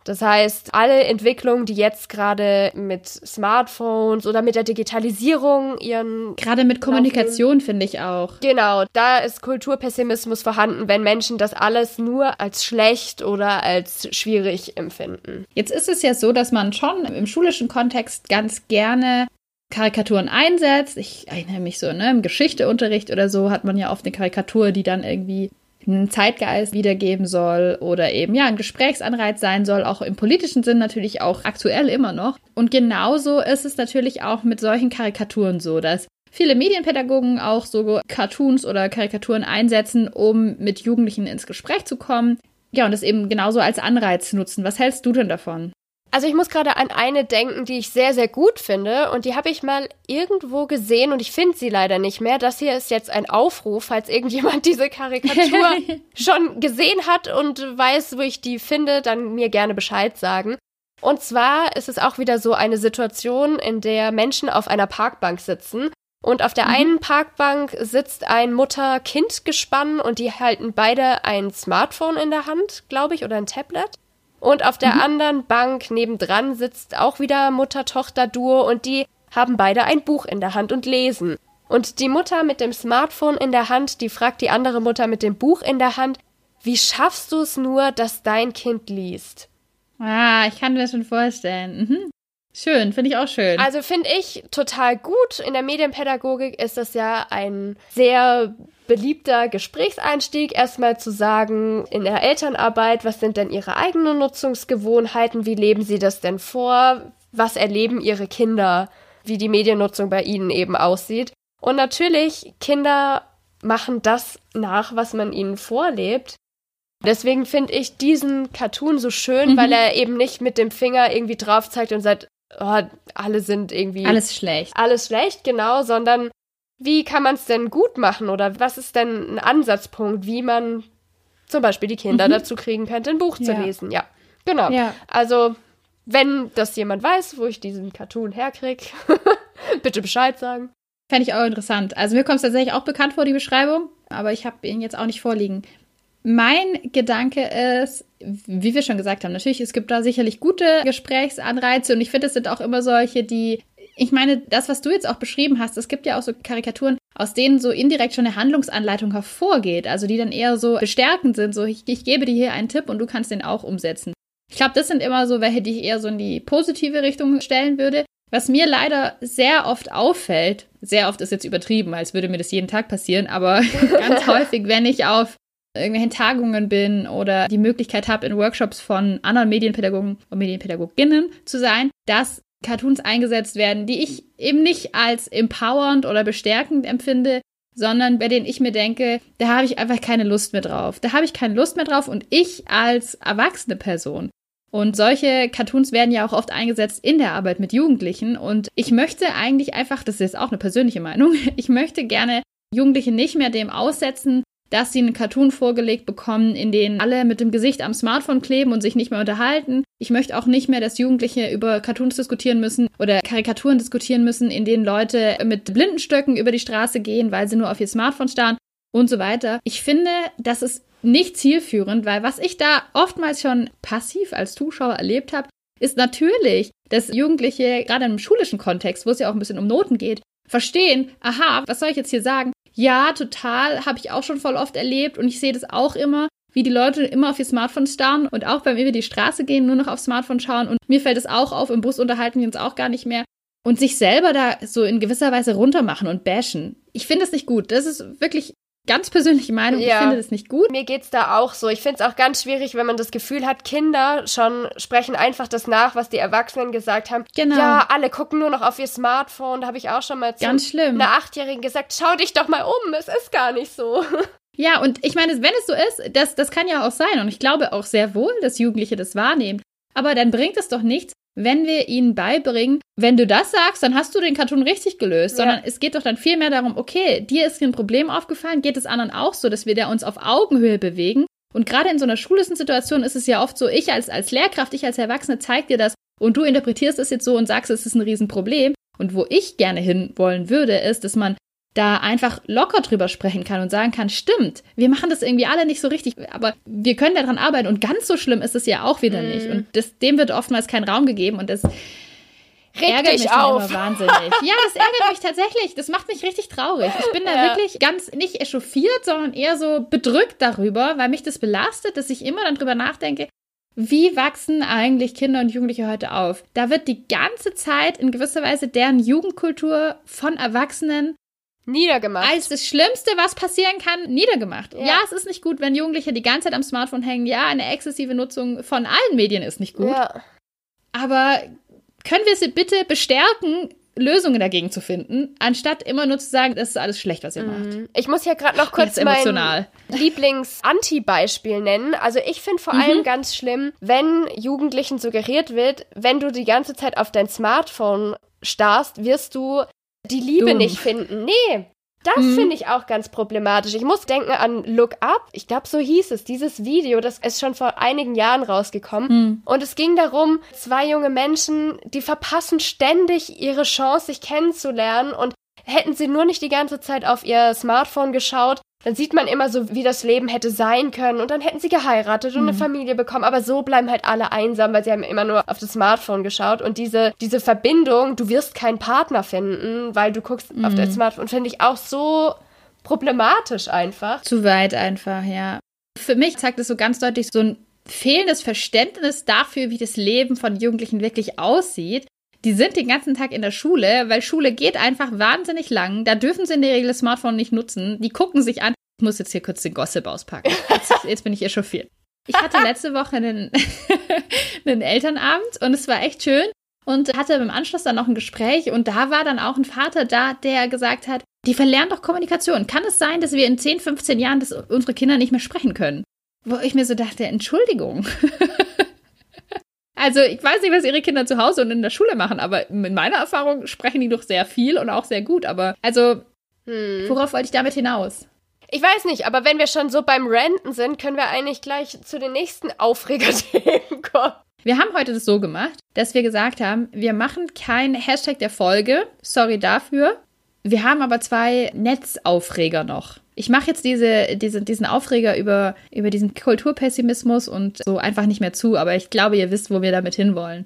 Das heißt, alle Entwicklungen, die jetzt gerade mit Smartphones oder mit der Digitalisierung ihren. Gerade mit Kommunikation finde ich auch. Genau, da ist Kulturpessimismus vorhanden, wenn Menschen das alles nur als schlecht oder als schwierig empfinden. Jetzt ist es ja so, dass man schon im schulischen Kontext ganz gerne Karikaturen einsetzt. Ich erinnere mich so, ne, im Geschichteunterricht oder so hat man ja oft eine Karikatur, die dann irgendwie einen Zeitgeist wiedergeben soll oder eben ja ein Gesprächsanreiz sein soll, auch im politischen Sinn natürlich auch aktuell immer noch. Und genauso ist es natürlich auch mit solchen Karikaturen so, dass viele Medienpädagogen auch so Cartoons oder Karikaturen einsetzen, um mit Jugendlichen ins Gespräch zu kommen. Ja, und das eben genauso als Anreiz nutzen. Was hältst du denn davon? Also ich muss gerade an eine denken, die ich sehr, sehr gut finde und die habe ich mal irgendwo gesehen und ich finde sie leider nicht mehr. Das hier ist jetzt ein Aufruf, falls irgendjemand diese Karikatur schon gesehen hat und weiß, wo ich die finde, dann mir gerne Bescheid sagen. Und zwar ist es auch wieder so eine Situation, in der Menschen auf einer Parkbank sitzen und auf der mhm. einen Parkbank sitzt ein Mutter-Kind-Gespann und die halten beide ein Smartphone in der Hand, glaube ich, oder ein Tablet. Und auf der mhm. anderen Bank nebendran sitzt auch wieder Mutter-Tochter-Duo und die haben beide ein Buch in der Hand und lesen. Und die Mutter mit dem Smartphone in der Hand, die fragt die andere Mutter mit dem Buch in der Hand, wie schaffst du es nur, dass dein Kind liest? Ah, ich kann mir das schon vorstellen. Mhm. Schön, finde ich auch schön. Also finde ich total gut. In der Medienpädagogik ist das ja ein sehr beliebter Gesprächseinstieg, erstmal zu sagen, in der Elternarbeit, was sind denn ihre eigenen Nutzungsgewohnheiten, wie leben sie das denn vor, was erleben ihre Kinder, wie die Mediennutzung bei ihnen eben aussieht. Und natürlich, Kinder machen das nach, was man ihnen vorlebt. Deswegen finde ich diesen Cartoon so schön, mhm. weil er eben nicht mit dem Finger irgendwie drauf zeigt und sagt, oh, alle sind irgendwie. Alles schlecht. Alles schlecht, genau, sondern wie kann man es denn gut machen oder was ist denn ein Ansatzpunkt, wie man zum Beispiel die Kinder mhm. dazu kriegen könnte, ein Buch zu ja. lesen? Ja, genau. Ja. Also, wenn das jemand weiß, wo ich diesen Cartoon herkriege, bitte Bescheid sagen. Fände ich auch interessant. Also mir kommt es tatsächlich auch bekannt vor, die Beschreibung, aber ich habe ihn jetzt auch nicht vorliegen. Mein Gedanke ist, wie wir schon gesagt haben, natürlich, es gibt da sicherlich gute Gesprächsanreize und ich finde, es sind auch immer solche, die ich meine, das, was du jetzt auch beschrieben hast, es gibt ja auch so Karikaturen, aus denen so indirekt schon eine Handlungsanleitung hervorgeht, also die dann eher so bestärkend sind, so ich, ich gebe dir hier einen Tipp und du kannst den auch umsetzen. Ich glaube, das sind immer so welche, die ich eher so in die positive Richtung stellen würde. Was mir leider sehr oft auffällt, sehr oft ist jetzt übertrieben, als würde mir das jeden Tag passieren, aber ganz häufig, wenn ich auf irgendwelchen Tagungen bin oder die Möglichkeit habe, in Workshops von anderen Medienpädagogen und Medienpädagoginnen zu sein, dass Cartoons eingesetzt werden, die ich eben nicht als empowernd oder bestärkend empfinde, sondern bei denen ich mir denke, da habe ich einfach keine Lust mehr drauf. Da habe ich keine Lust mehr drauf und ich als erwachsene Person. Und solche Cartoons werden ja auch oft eingesetzt in der Arbeit mit Jugendlichen. Und ich möchte eigentlich einfach, das ist jetzt auch eine persönliche Meinung, ich möchte gerne Jugendliche nicht mehr dem aussetzen, dass sie einen Cartoon vorgelegt bekommen, in dem alle mit dem Gesicht am Smartphone kleben und sich nicht mehr unterhalten. Ich möchte auch nicht mehr, dass Jugendliche über Cartoons diskutieren müssen oder Karikaturen diskutieren müssen, in denen Leute mit Blindenstöcken über die Straße gehen, weil sie nur auf ihr Smartphone starren und so weiter. Ich finde, das ist nicht zielführend, weil was ich da oftmals schon passiv als Zuschauer erlebt habe, ist natürlich, dass Jugendliche, gerade im schulischen Kontext, wo es ja auch ein bisschen um Noten geht, verstehen, aha, was soll ich jetzt hier sagen? Ja, total, habe ich auch schon voll oft erlebt und ich sehe das auch immer, wie die Leute immer auf ihr Smartphone starren und auch beim über die Straße gehen nur noch aufs Smartphone schauen und mir fällt es auch auf, im Bus unterhalten wir uns auch gar nicht mehr und sich selber da so in gewisser Weise runtermachen und bashen. Ich finde es nicht gut. Das ist wirklich ganz persönliche Meinung, Ja. ich finde das nicht gut. Mir geht's da auch so. Ich find's auch ganz schwierig, wenn man das Gefühl hat, Kinder schon sprechen einfach das nach, was die Erwachsenen gesagt haben. Genau. Ja, alle gucken nur noch auf ihr Smartphone. Da habe ich auch schon mal zu Ganz schlimm. einer Achtjährigen gesagt, schau dich doch mal um, es ist gar nicht so. Ja, und ich meine, wenn es so ist, das, das kann ja auch sein. Und ich glaube auch sehr wohl, dass Jugendliche das wahrnehmen. Aber dann bringt es doch nichts, wenn wir ihnen beibringen, wenn du das sagst, dann hast du den Cartoon richtig gelöst. Ja. Sondern es geht doch dann viel mehr darum, okay, dir ist ein Problem aufgefallen, geht es anderen auch so, dass wir da uns auf Augenhöhe bewegen. Und gerade in so einer schulischen Situation ist es ja oft so, ich als, als Lehrkraft, ich als Erwachsene zeig dir das und du interpretierst es jetzt so und sagst, es ist ein Riesenproblem. Und wo ich gerne hinwollen würde, ist, dass man da einfach locker drüber sprechen kann und sagen kann, stimmt, wir machen das irgendwie alle nicht so richtig, aber wir können daran arbeiten und ganz so schlimm ist es ja auch wieder nicht. Und das, dem wird oftmals kein Raum gegeben und das Reg ärgert mich auf. immer wahnsinnig. Ja, das ärgert mich tatsächlich. Das macht mich richtig traurig. Ich bin da Ja. wirklich ganz nicht echauffiert, sondern eher so bedrückt darüber, weil mich das belastet, dass ich immer dann drüber nachdenke, wie wachsen eigentlich Kinder und Jugendliche heute auf? Da wird die ganze Zeit in gewisser Weise deren Jugendkultur von Erwachsenen Niedergemacht. als das Schlimmste, was passieren kann, niedergemacht. Ja. Ja. es ist nicht gut, wenn Jugendliche die ganze Zeit am Smartphone hängen. Ja, eine exzessive Nutzung von allen Medien ist nicht gut. ja. Aber können wir sie bitte bestärken, Lösungen dagegen zu finden, anstatt immer nur zu sagen, das ist alles schlecht, was ihr macht. Mhm. Ich muss hier gerade noch kurz mein. Lieblings-Anti-Beispiel nennen. Also ich finde vor allem ganz schlimm, wenn Jugendlichen suggeriert wird, wenn du die ganze Zeit auf dein Smartphone starrst, wirst du die Liebe Dumm. nicht finden. Nee. Das Mhm. finde ich auch ganz problematisch. Ich muss denken an Look Up. Ich glaube, so hieß es. Dieses Video, das ist schon vor einigen Jahren rausgekommen. Mhm. Und es ging darum, zwei junge Menschen, die verpassen ständig ihre Chance, sich kennenzulernen. Und hätten sie nur nicht die ganze Zeit auf ihr Smartphone geschaut, dann sieht man immer so, wie das Leben hätte sein können. Und dann hätten sie geheiratet und eine Familie bekommen. Aber so bleiben halt alle einsam, weil sie haben immer nur auf das Smartphone geschaut. Und diese, diese Verbindung, du wirst keinen Partner finden, weil du guckst auf dein Smartphone, finde ich auch so problematisch einfach. Zu weit einfach, ja. Für mich zeigt es so ganz deutlich so ein fehlendes Verständnis dafür, wie das Leben von Jugendlichen wirklich aussieht. Die sind den ganzen Tag in der Schule, weil Schule geht einfach wahnsinnig lang. Da dürfen sie in der Regel das Smartphone nicht nutzen. Die gucken sich an. Ich muss jetzt hier kurz den Gossip auspacken. Jetzt, jetzt bin ich echauffiert. Ich hatte letzte Woche einen, einen Elternabend und es war echt schön und hatte im Anschluss dann noch ein Gespräch und da war dann auch ein Vater da, der gesagt hat, die verlernen doch Kommunikation. Kann es sein, dass wir in 10, 15 Jahren, dass unsere Kinder nicht mehr sprechen können? Wo ich mir so dachte, Entschuldigung. also ich weiß nicht, was ihre Kinder zu Hause und in der Schule machen, aber in meiner Erfahrung sprechen die doch sehr viel und auch sehr gut. Aber also, Hm. worauf wollte ich damit hinaus? Ich weiß nicht, aber wenn wir schon so beim Ranten sind, können wir eigentlich gleich zu den nächsten Aufregerthemen kommen. Wir haben heute das so gemacht, dass wir gesagt haben, wir machen kein Hashtag der Folge. Sorry dafür. Wir haben aber zwei Netzaufreger noch. Ich mache jetzt diese, diese, diesen Aufreger über, über diesen Kulturpessimismus und so einfach nicht mehr zu, aber ich glaube, ihr wisst, wo wir damit hinwollen.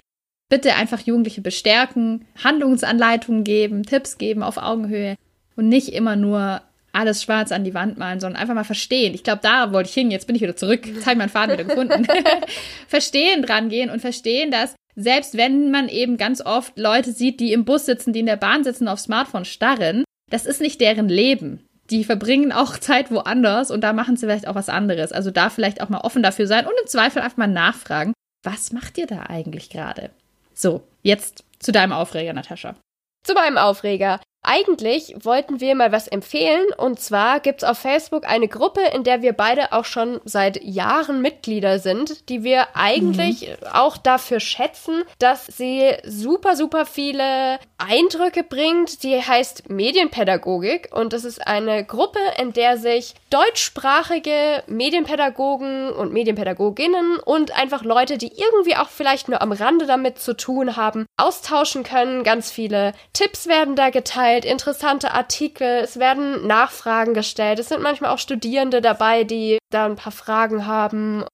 Bitte einfach Jugendliche bestärken, Handlungsanleitungen geben, Tipps geben auf Augenhöhe und nicht immer nur alles schwarz an die Wand malen, sondern einfach mal verstehen. Ich glaube, da wollte ich hin. Jetzt bin ich wieder zurück. Jetzt habe ich meinen Faden wieder gefunden. verstehen dran gehen und verstehen, dass selbst wenn man eben ganz oft Leute sieht, die im Bus sitzen, die in der Bahn sitzen, auf Smartphone starren, das ist nicht deren Leben. Die verbringen auch Zeit woanders und da machen sie vielleicht auch was anderes. Also da vielleicht auch mal offen dafür sein und im Zweifel einfach mal nachfragen, was macht ihr da eigentlich gerade? So, jetzt zu deinem Aufreger, Natascha. Zu meinem Aufreger. Eigentlich wollten wir mal was empfehlen und zwar gibt's auf Facebook eine Gruppe, in der wir beide auch schon seit Jahren Mitglieder sind, die wir eigentlich auch dafür schätzen, dass sie super, super viele Eindrücke bringt. Die heißt Medienpädagogik und das ist eine Gruppe, in der sich deutschsprachige Medienpädagogen und Medienpädagoginnen und einfach Leute, die irgendwie auch vielleicht nur am Rande damit zu tun haben, austauschen können. Ganz viele Tipps werden da geteilt, interessante Artikel, es werden Nachfragen gestellt. Es sind manchmal auch Studierende dabei, die da ein paar Fragen haben.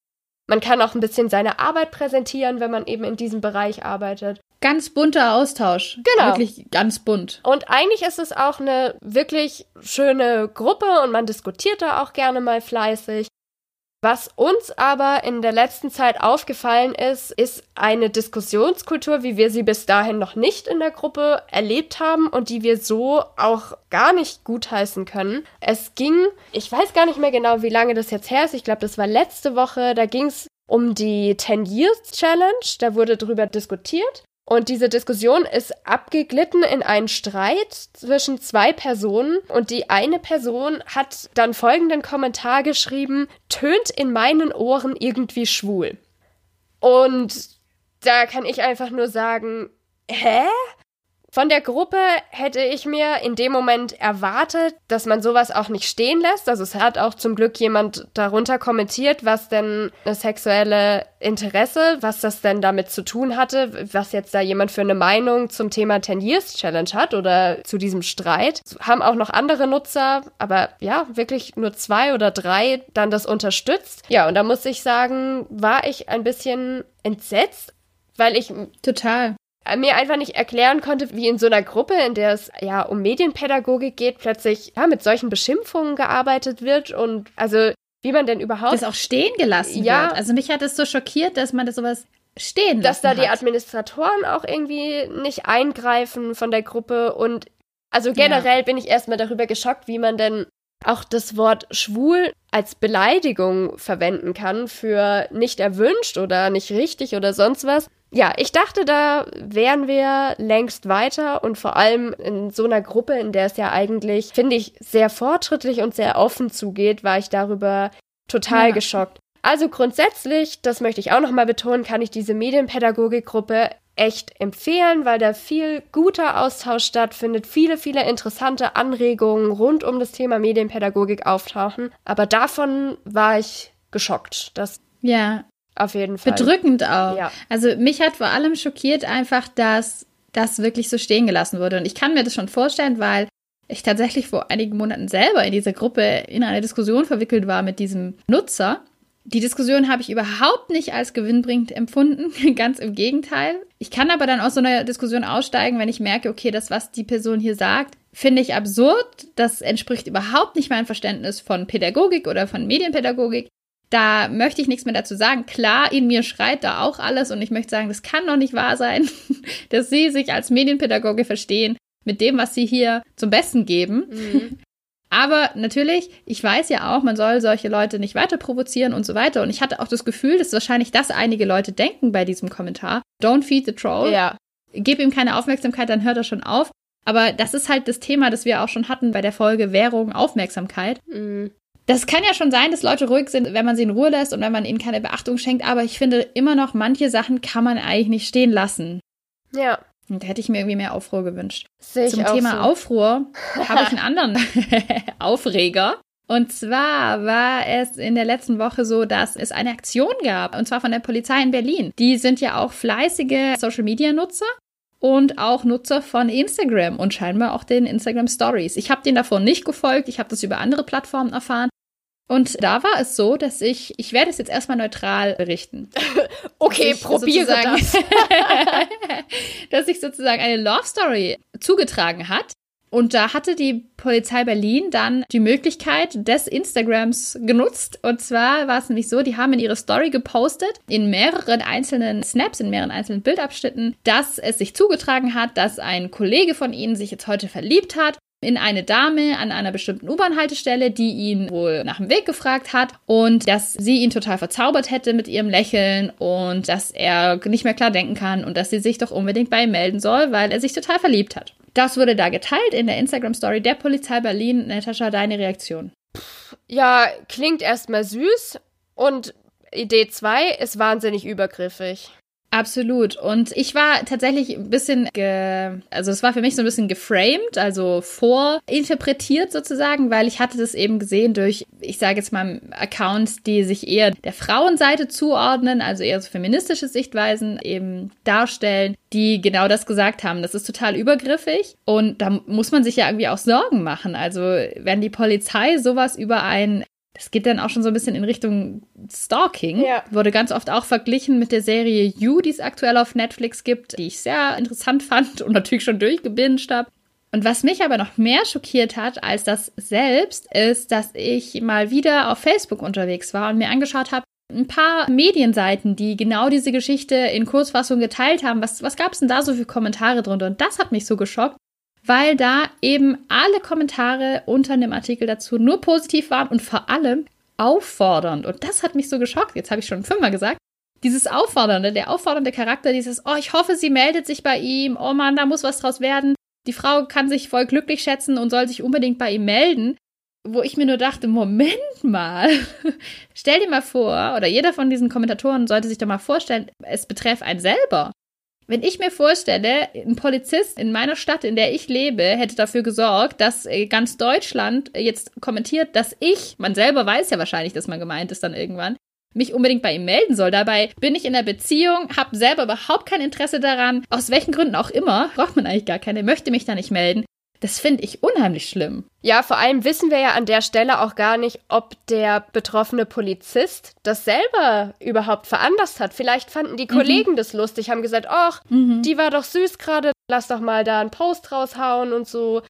Man kann auch ein bisschen seine Arbeit präsentieren, wenn man eben in diesem Bereich arbeitet. Ganz bunter Austausch. Genau. Wirklich ganz bunt. Und eigentlich ist es auch eine wirklich schöne Gruppe und man diskutiert da auch gerne mal fleißig. Was uns aber in der letzten Zeit aufgefallen ist, ist eine Diskussionskultur, wie wir sie bis dahin noch nicht in der Gruppe erlebt haben und die wir so auch gar nicht gutheißen können. Es ging, ich weiß gar nicht mehr genau, wie lange das jetzt her ist. Ich glaube, das war letzte Woche. Da ging es um die 10 Years Challenge. Da wurde darüber diskutiert. Und diese Diskussion ist abgeglitten in einen Streit zwischen zwei Personen und die eine Person hat dann folgenden Kommentar geschrieben, tönt in meinen Ohren irgendwie schwul. Und da kann ich einfach nur sagen, hä? Von der Gruppe hätte ich mir in dem Moment erwartet, dass man sowas auch nicht stehen lässt. Also es hat auch zum Glück jemand darunter kommentiert, was denn das sexuelle Interesse, was das denn damit zu tun hatte, was jetzt da jemand für eine Meinung zum Thema 10 Years Challenge hat oder zu diesem Streit. Haben auch noch andere Nutzer, aber ja, wirklich nur zwei oder drei dann das unterstützt. Ja, und da muss ich sagen, war ich ein bisschen entsetzt, weil ich total mir einfach nicht erklären konnte, wie in so einer Gruppe, in der es ja um Medienpädagogik geht, plötzlich ja, mit solchen Beschimpfungen gearbeitet wird und also wie man denn überhaupt das auch stehen gelassen ja, wird. Also mich hat es so schockiert, dass man das sowas stehen dass da hat. die Administratoren auch irgendwie nicht eingreifen von der Gruppe und also generell ja. bin ich erstmal darüber geschockt, wie man denn auch das Wort schwul als Beleidigung verwenden kann für nicht erwünscht oder nicht richtig oder sonst was ja, ich dachte, da wären wir längst weiter und vor allem in so einer Gruppe, in der es ja eigentlich, finde ich, sehr fortschrittlich und sehr offen zugeht, war ich darüber total ja. geschockt. Also grundsätzlich, das möchte ich auch nochmal betonen, kann ich diese Medienpädagogikgruppe echt empfehlen, weil da viel guter Austausch stattfindet, viele, viele interessante Anregungen rund um das Thema Medienpädagogik auftauchen. Aber davon war ich geschockt. Das ja, auf jeden Fall. Bedrückend auch. Ja. Also mich hat vor allem schockiert einfach, dass das wirklich so stehen gelassen wurde. Und ich kann mir das schon vorstellen, weil ich tatsächlich vor einigen Monaten selber in dieser Gruppe in eine Diskussion verwickelt war mit diesem Nutzer. Die Diskussion habe ich überhaupt nicht als gewinnbringend empfunden, ganz im Gegenteil. Ich kann aber dann aus so einer Diskussion aussteigen, wenn ich merke, okay, das, was die Person hier sagt, finde ich absurd. Das entspricht überhaupt nicht meinem Verständnis von Pädagogik oder von Medienpädagogik. Da möchte ich nichts mehr dazu sagen. Klar, in mir schreit da auch alles und ich möchte sagen, das kann doch nicht wahr sein, dass Sie sich als Medienpädagoge verstehen mit dem, was Sie hier zum Besten geben. Mhm. Aber natürlich, ich weiß ja auch, man soll solche Leute nicht weiter provozieren und so weiter. Und ich hatte auch das Gefühl, dass wahrscheinlich das einige Leute denken bei diesem Kommentar. Don't feed the troll. Ja. Gib ihm keine Aufmerksamkeit, dann hört er schon auf. Aber das ist halt das Thema, das wir auch schon hatten bei der Folge Währung, Aufmerksamkeit. Mhm. Das kann ja schon sein, dass Leute ruhig sind, wenn man sie in Ruhe lässt und wenn man ihnen keine Beachtung schenkt, aber ich finde immer noch, manche Sachen kann man eigentlich nicht stehen lassen. Ja. Und da hätte ich mir irgendwie mehr Aufruhr gewünscht. Sehe Zum Thema so. Aufruhr habe ich einen anderen Aufreger. Und zwar war es in der letzten Woche so, dass es eine Aktion gab, und zwar von der Polizei in Berlin. Die sind ja auch fleißige Social-Media-Nutzer und auch Nutzer von Instagram und scheinbar auch den Instagram Stories. Ich habe denen davon nicht gefolgt, ich habe das über andere Plattformen erfahren. Und da war es so, dass ich, ich werde es jetzt erstmal neutral berichten. okay, probiere das. dass sich sozusagen eine Love Story zugetragen hat, und da hatte die Polizei Berlin dann die Möglichkeit des Instagrams genutzt. Und zwar war es nämlich so, die haben in ihre Story gepostet, in mehreren einzelnen Snaps, in mehreren einzelnen Bildabschnitten, dass es sich zugetragen hat, dass ein Kollege von ihnen sich jetzt heute verliebt hat in eine Dame an einer bestimmten U-Bahn-Haltestelle, die ihn wohl nach dem Weg gefragt hat und dass sie ihn total verzaubert hätte mit ihrem Lächeln und dass er nicht mehr klar denken kann und dass sie sich doch unbedingt bei ihm melden soll, weil er sich total verliebt hat. Das wurde da geteilt in der Instagram-Story der Polizei Berlin. Natascha, deine Reaktion? Ja, klingt erstmal süß und Idee 2 ist wahnsinnig übergriffig. Absolut. Und ich war tatsächlich ein bisschen, ge also es war für mich so ein bisschen geframed, also vorinterpretiert sozusagen, weil ich hatte das eben gesehen durch, ich sage jetzt mal, Accounts, die sich eher der Frauenseite zuordnen, also eher so feministische Sichtweisen eben darstellen, die genau das gesagt haben. Das ist total übergriffig und da muss man sich ja irgendwie auch Sorgen machen. Also wenn die Polizei sowas über ein das geht dann auch schon so ein bisschen in Richtung Stalking. Ja. Wurde ganz oft auch verglichen mit der Serie You, die es aktuell auf Netflix gibt, die ich sehr interessant fand und natürlich schon durchgebinged habe. Und was mich aber noch mehr schockiert hat als das selbst, ist, dass ich mal wieder auf Facebook unterwegs war und mir angeschaut habe, ein paar Medienseiten, die genau diese Geschichte in Kurzfassung geteilt haben. Was, was gab es denn da so für Kommentare drunter? Und das hat mich so geschockt, weil da eben alle Kommentare unter dem Artikel dazu nur positiv waren und vor allem auffordernd. Und das hat mich so geschockt. Jetzt habe ich schon fünfmal gesagt. Dieses Auffordernde, der auffordernde Charakter, dieses, oh, ich hoffe, sie meldet sich bei ihm, oh Mann, da muss was draus werden. Die Frau kann sich voll glücklich schätzen und soll sich unbedingt bei ihm melden. Wo ich mir nur dachte, Moment mal, stell dir mal vor, oder jeder von diesen Kommentatoren sollte sich doch mal vorstellen, es betreff einen selber. Wenn ich mir vorstelle, ein Polizist in meiner Stadt, in der ich lebe, hätte dafür gesorgt, dass äh, ganz Deutschland jetzt kommentiert, dass ich, man selber weiß ja wahrscheinlich, dass man gemeint ist dann irgendwann, mich unbedingt bei ihm melden soll. Dabei bin ich in einer Beziehung, habe selber überhaupt kein Interesse daran, aus welchen Gründen auch immer, braucht man eigentlich gar keine, möchte mich da nicht melden. Das finde ich unheimlich schlimm. Ja, vor allem wissen wir ja an der Stelle auch gar nicht, ob der betroffene Polizist das selber überhaupt veranlasst hat. Vielleicht fanden die mhm. Kollegen mhm. das lustig, haben gesagt, ach, mhm. die war doch süß gerade, lass doch mal da einen Post raushauen und so.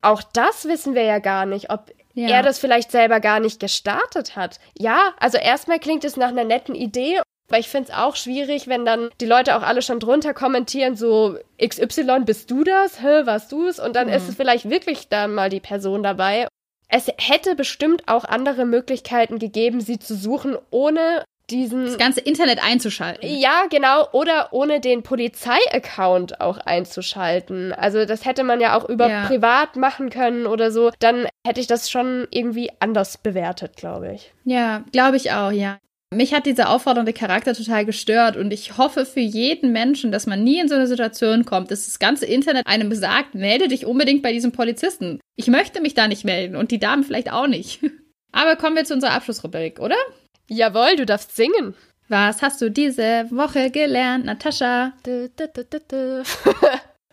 Auch das wissen wir ja gar nicht, ob ja. er das vielleicht selber gar nicht gestartet hat. Ja, also erstmal klingt es nach einer netten Idee weil ich finde es auch schwierig, wenn dann die Leute auch alle schon drunter kommentieren, so XY, bist du das? Hä, warst du es? Und dann mhm. ist es vielleicht wirklich dann mal die Person dabei. Es hätte bestimmt auch andere Möglichkeiten gegeben, sie zu suchen, ohne diesen. Das ganze Internet einzuschalten. Ja, genau. Oder ohne den Polizei-Account auch einzuschalten. Also, das hätte man ja auch über ja. privat machen können oder so. Dann hätte ich das schon irgendwie anders bewertet, glaube ich. Ja, glaube ich auch, ja. Mich hat dieser auffordernde Charakter total gestört und ich hoffe für jeden Menschen, dass man nie in so eine Situation kommt, dass das ganze Internet einem sagt, melde dich unbedingt bei diesem Polizisten. Ich möchte mich da nicht melden und die Damen vielleicht auch nicht. Aber kommen wir zu unserer Abschlussrubrik, oder? Jawohl, du darfst singen. Was hast du diese Woche gelernt, Natascha? Du, du, du,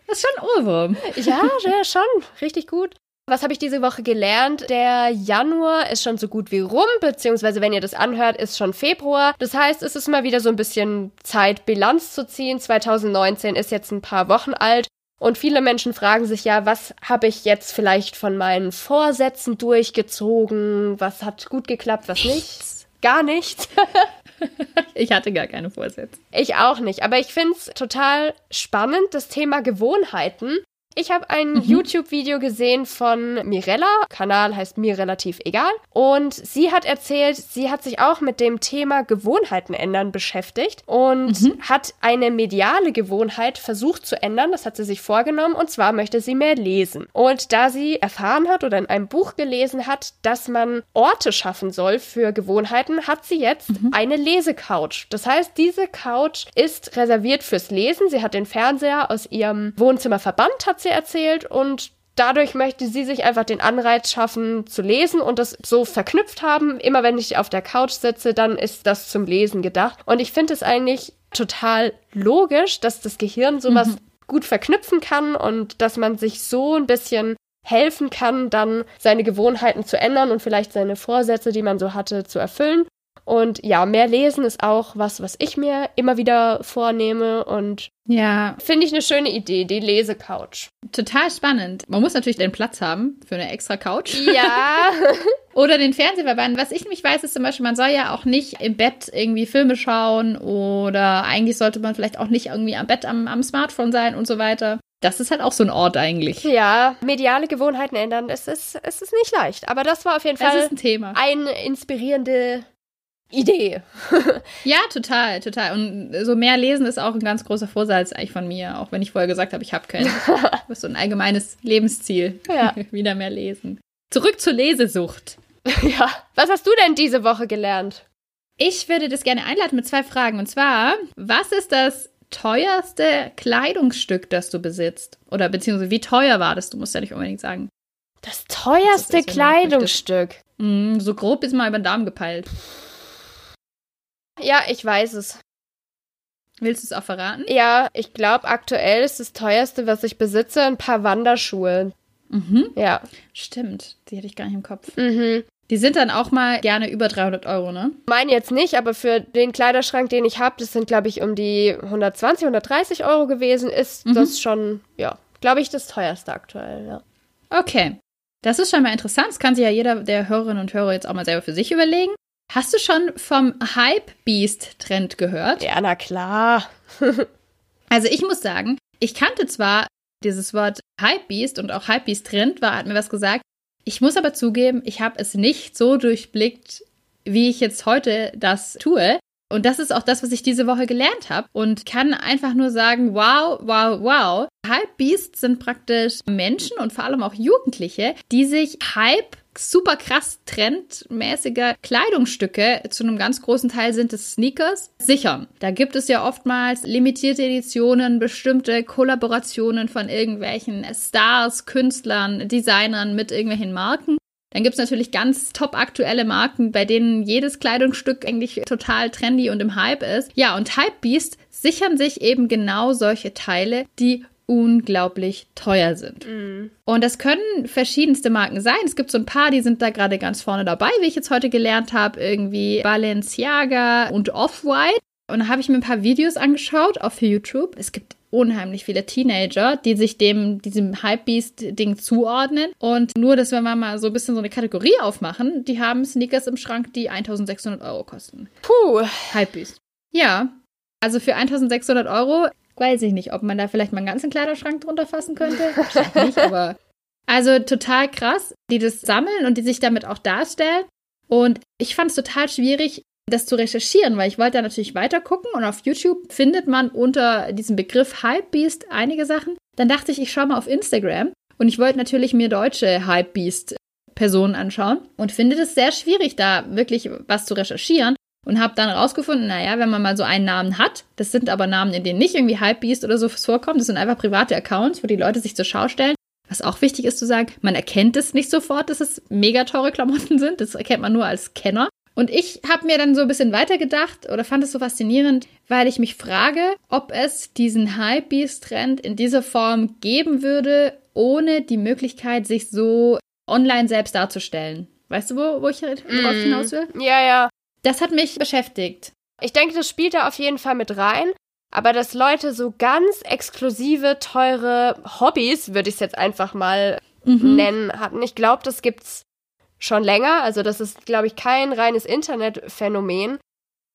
das ist schon ein Ohrwurm. Ja, ja, schon. Richtig gut. Was habe ich diese Woche gelernt? Der Januar ist schon so gut wie rum, beziehungsweise wenn ihr das anhört, ist schon Februar. Das heißt, es ist mal wieder so ein bisschen Zeit, Bilanz zu ziehen. 2019 ist jetzt ein paar Wochen alt. Und viele Menschen fragen sich ja, was habe ich jetzt vielleicht von meinen Vorsätzen durchgezogen? Was hat gut geklappt, was nicht? Gar nichts. ich hatte gar keine Vorsätze. Ich auch nicht. Aber ich finde es total spannend, das Thema Gewohnheiten. Ich habe ein mhm. YouTube-Video gesehen von Mirella. Kanal heißt mir relativ egal. Und sie hat erzählt, sie hat sich auch mit dem Thema Gewohnheiten ändern beschäftigt und mhm. hat eine mediale Gewohnheit versucht zu ändern. Das hat sie sich vorgenommen. Und zwar möchte sie mehr lesen. Und da sie erfahren hat oder in einem Buch gelesen hat, dass man Orte schaffen soll für Gewohnheiten, hat sie jetzt mhm. eine Lesecouch. Das heißt, diese Couch ist reserviert fürs Lesen. Sie hat den Fernseher aus ihrem Wohnzimmer verbannt, hat sie erzählt und dadurch möchte sie sich einfach den Anreiz schaffen zu lesen und das so verknüpft haben. Immer wenn ich auf der Couch sitze, dann ist das zum Lesen gedacht. Und ich finde es eigentlich total logisch, dass das Gehirn sowas mhm. gut verknüpfen kann und dass man sich so ein bisschen helfen kann, dann seine Gewohnheiten zu ändern und vielleicht seine Vorsätze, die man so hatte, zu erfüllen. Und ja, mehr lesen ist auch was, was ich mir immer wieder vornehme und ja, finde ich eine schöne Idee, die Lesecouch. Total spannend. Man muss natürlich den Platz haben für eine extra Couch. Ja. oder den Fernseher verbannen. Was ich nämlich weiß, ist zum Beispiel, man soll ja auch nicht im Bett irgendwie Filme schauen oder eigentlich sollte man vielleicht auch nicht irgendwie am Bett am, am Smartphone sein und so weiter. Das ist halt auch so ein Ort eigentlich. Ja, mediale Gewohnheiten ändern, es ist, es ist nicht leicht. Aber das war auf jeden Fall ein Thema. Eine inspirierende Idee. ja, total, total. Und so mehr lesen ist auch ein ganz großer Vorsatz eigentlich von mir, auch wenn ich vorher gesagt habe, ich habe keinen. Das ist so ein allgemeines Lebensziel. Ja. Wieder mehr lesen. Zurück zur Lesesucht. Ja. Was hast du denn diese Woche gelernt? Ich würde das gerne einleiten mit zwei Fragen. Und zwar, was ist das teuerste Kleidungsstück, das du besitzt? Oder beziehungsweise wie teuer war das? Du musst ja nicht unbedingt sagen. Das teuerste das Kleidungsstück. Mm, so grob ist mal über den Darm gepeilt. Ja, ich weiß es. Willst du es auch verraten? Ja, ich glaube, aktuell ist das teuerste, was ich besitze, ein paar Wanderschuhe. Mhm. Ja. Stimmt, die hätte ich gar nicht im Kopf. Mhm. Die sind dann auch mal gerne über 300 Euro, ne? Meine jetzt nicht, aber für den Kleiderschrank, den ich habe, das sind, glaube ich, um die 120, 130 Euro gewesen, ist mhm. das schon, ja, glaube ich, das teuerste aktuell, ja. Okay. Das ist schon mal interessant. Das kann sich ja jeder der Hörerinnen und Hörer jetzt auch mal selber für sich überlegen. Hast du schon vom Hype-Beast-Trend gehört? Ja, na klar. also ich muss sagen, ich kannte zwar dieses Wort Hype-Beast und auch Hype-Beast-Trend war, hat mir was gesagt. Ich muss aber zugeben, ich habe es nicht so durchblickt, wie ich jetzt heute das tue. Und das ist auch das, was ich diese Woche gelernt habe und kann einfach nur sagen, wow, wow, wow. Hype-Beasts sind praktisch Menschen und vor allem auch Jugendliche, die sich Hype super krass trendmäßiger Kleidungsstücke, zu einem ganz großen Teil sind es Sneakers, sichern. Da gibt es ja oftmals limitierte Editionen, bestimmte Kollaborationen von irgendwelchen Stars, Künstlern, Designern mit irgendwelchen Marken. Dann gibt es natürlich ganz top aktuelle Marken, bei denen jedes Kleidungsstück eigentlich total trendy und im Hype ist. Ja, und Hypebeast sichern sich eben genau solche Teile, die unglaublich teuer sind. Mm. Und das können verschiedenste Marken sein. Es gibt so ein paar, die sind da gerade ganz vorne dabei, wie ich jetzt heute gelernt habe, irgendwie Balenciaga und Off-White. Und da habe ich mir ein paar Videos angeschaut auf YouTube. Es gibt unheimlich viele Teenager, die sich dem, diesem Hypebeast-Ding zuordnen. Und nur, dass wir mal so ein bisschen so eine Kategorie aufmachen, die haben Sneakers im Schrank, die 1600 Euro kosten. Puh. Hypebeast. Ja. Also für 1600 Euro weiß ich nicht, ob man da vielleicht mal einen ganzen Kleiderschrank drunter fassen könnte. Wahrscheinlich nicht, aber. Also total krass, die das sammeln und die sich damit auch darstellen. Und ich fand es total schwierig, das zu recherchieren, weil ich wollte da natürlich weiter gucken und auf YouTube findet man unter diesem Begriff Hypebeast einige Sachen. Dann dachte ich, ich schaue mal auf Instagram und ich wollte natürlich mir deutsche Hypebeast Personen anschauen und finde es sehr schwierig, da wirklich was zu recherchieren und habe dann rausgefunden, naja, wenn man mal so einen Namen hat, das sind aber Namen, in denen nicht irgendwie Hypebeast oder so vorkommt, das sind einfach private Accounts, wo die Leute sich zur Schau stellen. Was auch wichtig ist zu sagen, man erkennt es nicht sofort, dass es mega teure Klamotten sind, das erkennt man nur als Kenner. Und ich habe mir dann so ein bisschen weitergedacht oder fand es so faszinierend, weil ich mich frage, ob es diesen Hypebeast-Trend in dieser Form geben würde, ohne die Möglichkeit, sich so online selbst darzustellen. Weißt du, wo, wo ich drauf mm. hinaus will? Ja, ja. Das hat mich beschäftigt. Ich denke, das spielt da auf jeden Fall mit rein. Aber dass Leute so ganz exklusive, teure Hobbys, würde ich es jetzt einfach mal mhm. nennen, hatten. Ich glaube, das gibt's schon länger. Also das ist, glaube ich, kein reines Internetphänomen.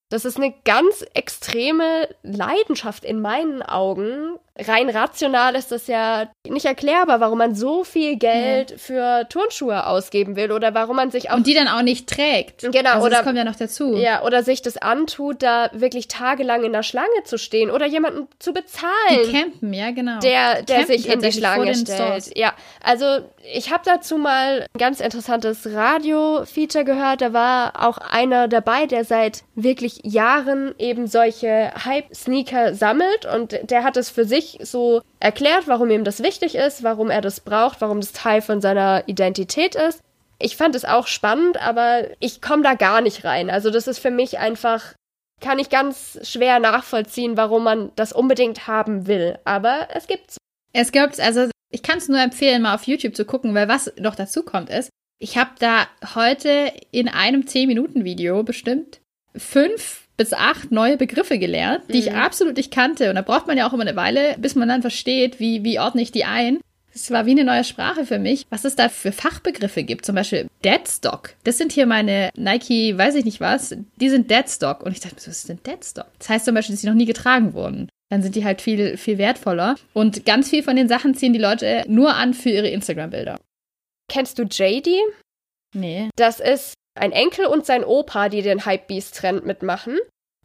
Das ist eine ganz extreme Leidenschaft in meinen Augen. Rein rational ist das ja nicht erklärbar, warum man so viel Geld ja. für Turnschuhe ausgeben will oder warum man sich auch. Und die dann auch nicht trägt. Genau, also oder. Das kommt ja noch dazu. Ja, oder sich das antut, da wirklich tagelang in der Schlange zu stehen oder jemanden zu bezahlen. Die campen, ja, genau. Der, der sich in die Schlange stellt. Ja, also ich habe dazu mal ein ganz interessantes Radio-Feature gehört. Da war auch einer dabei, der seit wirklich Jahren eben solche Hype-Sneaker sammelt und der hat es für sich so erklärt, warum ihm das wichtig ist, warum er das braucht, warum das Teil von seiner Identität ist. Ich fand es auch spannend, aber ich komme da gar nicht rein. Also das ist für mich einfach, kann ich ganz schwer nachvollziehen, warum man das unbedingt haben will. Aber es gibt's. Es gibt, also ich kann es nur empfehlen, mal auf YouTube zu gucken, weil was noch dazu kommt ist, ich habe da heute in einem 10-Minuten-Video bestimmt fünf bis acht neue Begriffe gelernt, die mhm. ich absolut nicht kannte. Und da braucht man ja auch immer eine Weile, bis man dann versteht, wie, wie ordne ich die ein. Es war wie eine neue Sprache für mich, was es da für Fachbegriffe gibt. Zum Beispiel Deadstock. Das sind hier meine Nike, weiß ich nicht was, die sind Deadstock. Und ich dachte mir, was ist denn Deadstock? Das heißt zum Beispiel, dass sie noch nie getragen wurden. Dann sind die halt viel, viel wertvoller. Und ganz viel von den Sachen ziehen die Leute nur an für ihre Instagram-Bilder. Kennst du JD? Nee. Das ist ein Enkel und sein Opa, die den Hypebeast-Trend mitmachen.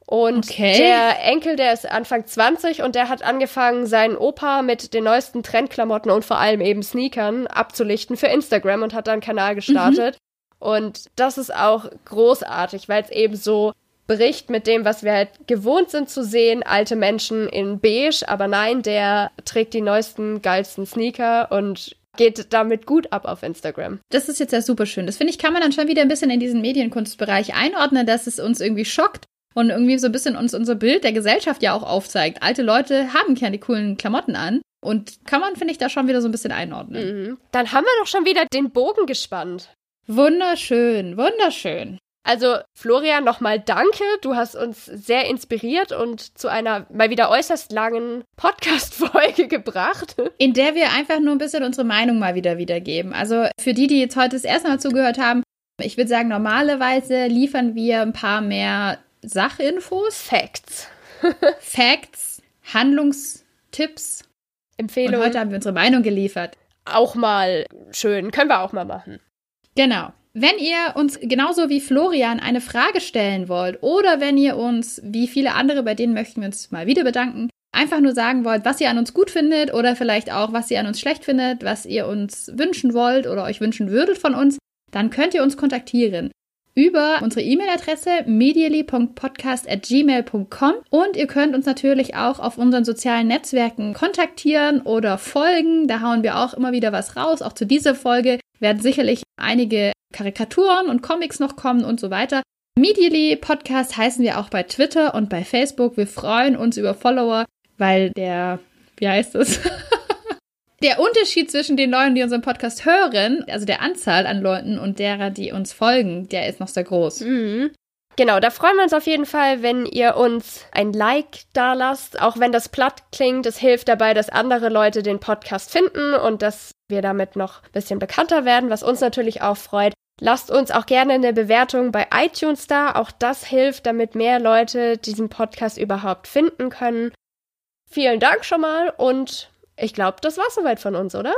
Und okay. der Enkel, der ist Anfang 20 und der hat angefangen, seinen Opa mit den neuesten Trendklamotten und vor allem eben Sneakern abzulichten für Instagram und hat da einen Kanal gestartet. Mhm. Und das ist auch großartig, weil es eben so bricht mit dem, was wir halt gewohnt sind zu sehen. Alte Menschen in beige, aber nein, der trägt die neuesten, geilsten Sneaker und geht damit gut ab auf Instagram. Das ist jetzt ja super schön. Das finde ich, kann man dann schon wieder ein bisschen in diesen Medienkunstbereich einordnen, dass es uns irgendwie schockt und irgendwie so ein bisschen uns unser Bild der Gesellschaft ja auch aufzeigt. Alte Leute haben keine coolen Klamotten an. Und kann man, finde ich, da schon wieder so ein bisschen einordnen. Mhm. Dann haben wir doch schon wieder den Bogen gespannt. Wunderschön, wunderschön. Also Florian, nochmal danke. Du hast uns sehr inspiriert und zu einer mal wieder äußerst langen Podcast-Folge gebracht. In der wir einfach nur ein bisschen unsere Meinung mal wieder wiedergeben. Also für die, die jetzt heute das erste Mal zugehört haben, ich würde sagen, normalerweise liefern wir ein paar mehr Sachinfos. Facts. Facts, Handlungstipps. Empfehlungen. Und heute haben wir unsere Meinung geliefert. Auch mal schön. Können wir auch mal machen. Genau. Wenn ihr uns genauso wie Florian eine Frage stellen wollt oder wenn ihr uns, wie viele andere, bei denen möchten wir uns mal wieder bedanken, einfach nur sagen wollt, was ihr an uns gut findet oder vielleicht auch, was ihr an uns schlecht findet, was ihr uns wünschen wollt oder euch wünschen würdet von uns, dann könnt ihr uns kontaktieren über unsere E-Mail-Adresse medially.podcast.gmail.com und ihr könnt uns natürlich auch auf unseren sozialen Netzwerken kontaktieren oder folgen. Da hauen wir auch immer wieder was raus. Auch zu dieser Folge werden sicherlich einige Karikaturen und Comics noch kommen und so weiter. Medially Podcast heißen wir auch bei Twitter und bei Facebook. Wir freuen uns über Follower, weil der, wie heißt es? der Unterschied zwischen den Leuten, die unseren Podcast hören, also der Anzahl an Leuten und derer, die uns folgen, der ist noch sehr groß. Mhm. Genau, da freuen wir uns auf jeden Fall, wenn ihr uns ein Like da lasst. Auch wenn das platt klingt, es hilft dabei, dass andere Leute den Podcast finden und dass wir damit noch ein bisschen bekannter werden, was uns natürlich auch freut. Lasst uns auch gerne eine Bewertung bei iTunes da. Auch das hilft, damit mehr Leute diesen Podcast überhaupt finden können. Vielen Dank schon mal und ich glaube, das war soweit von uns, oder?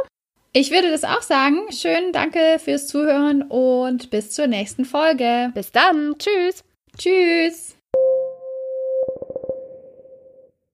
Ich würde das auch sagen. Schön, danke fürs Zuhören und bis zur nächsten Folge. Bis dann. Tschüss. Tschüss.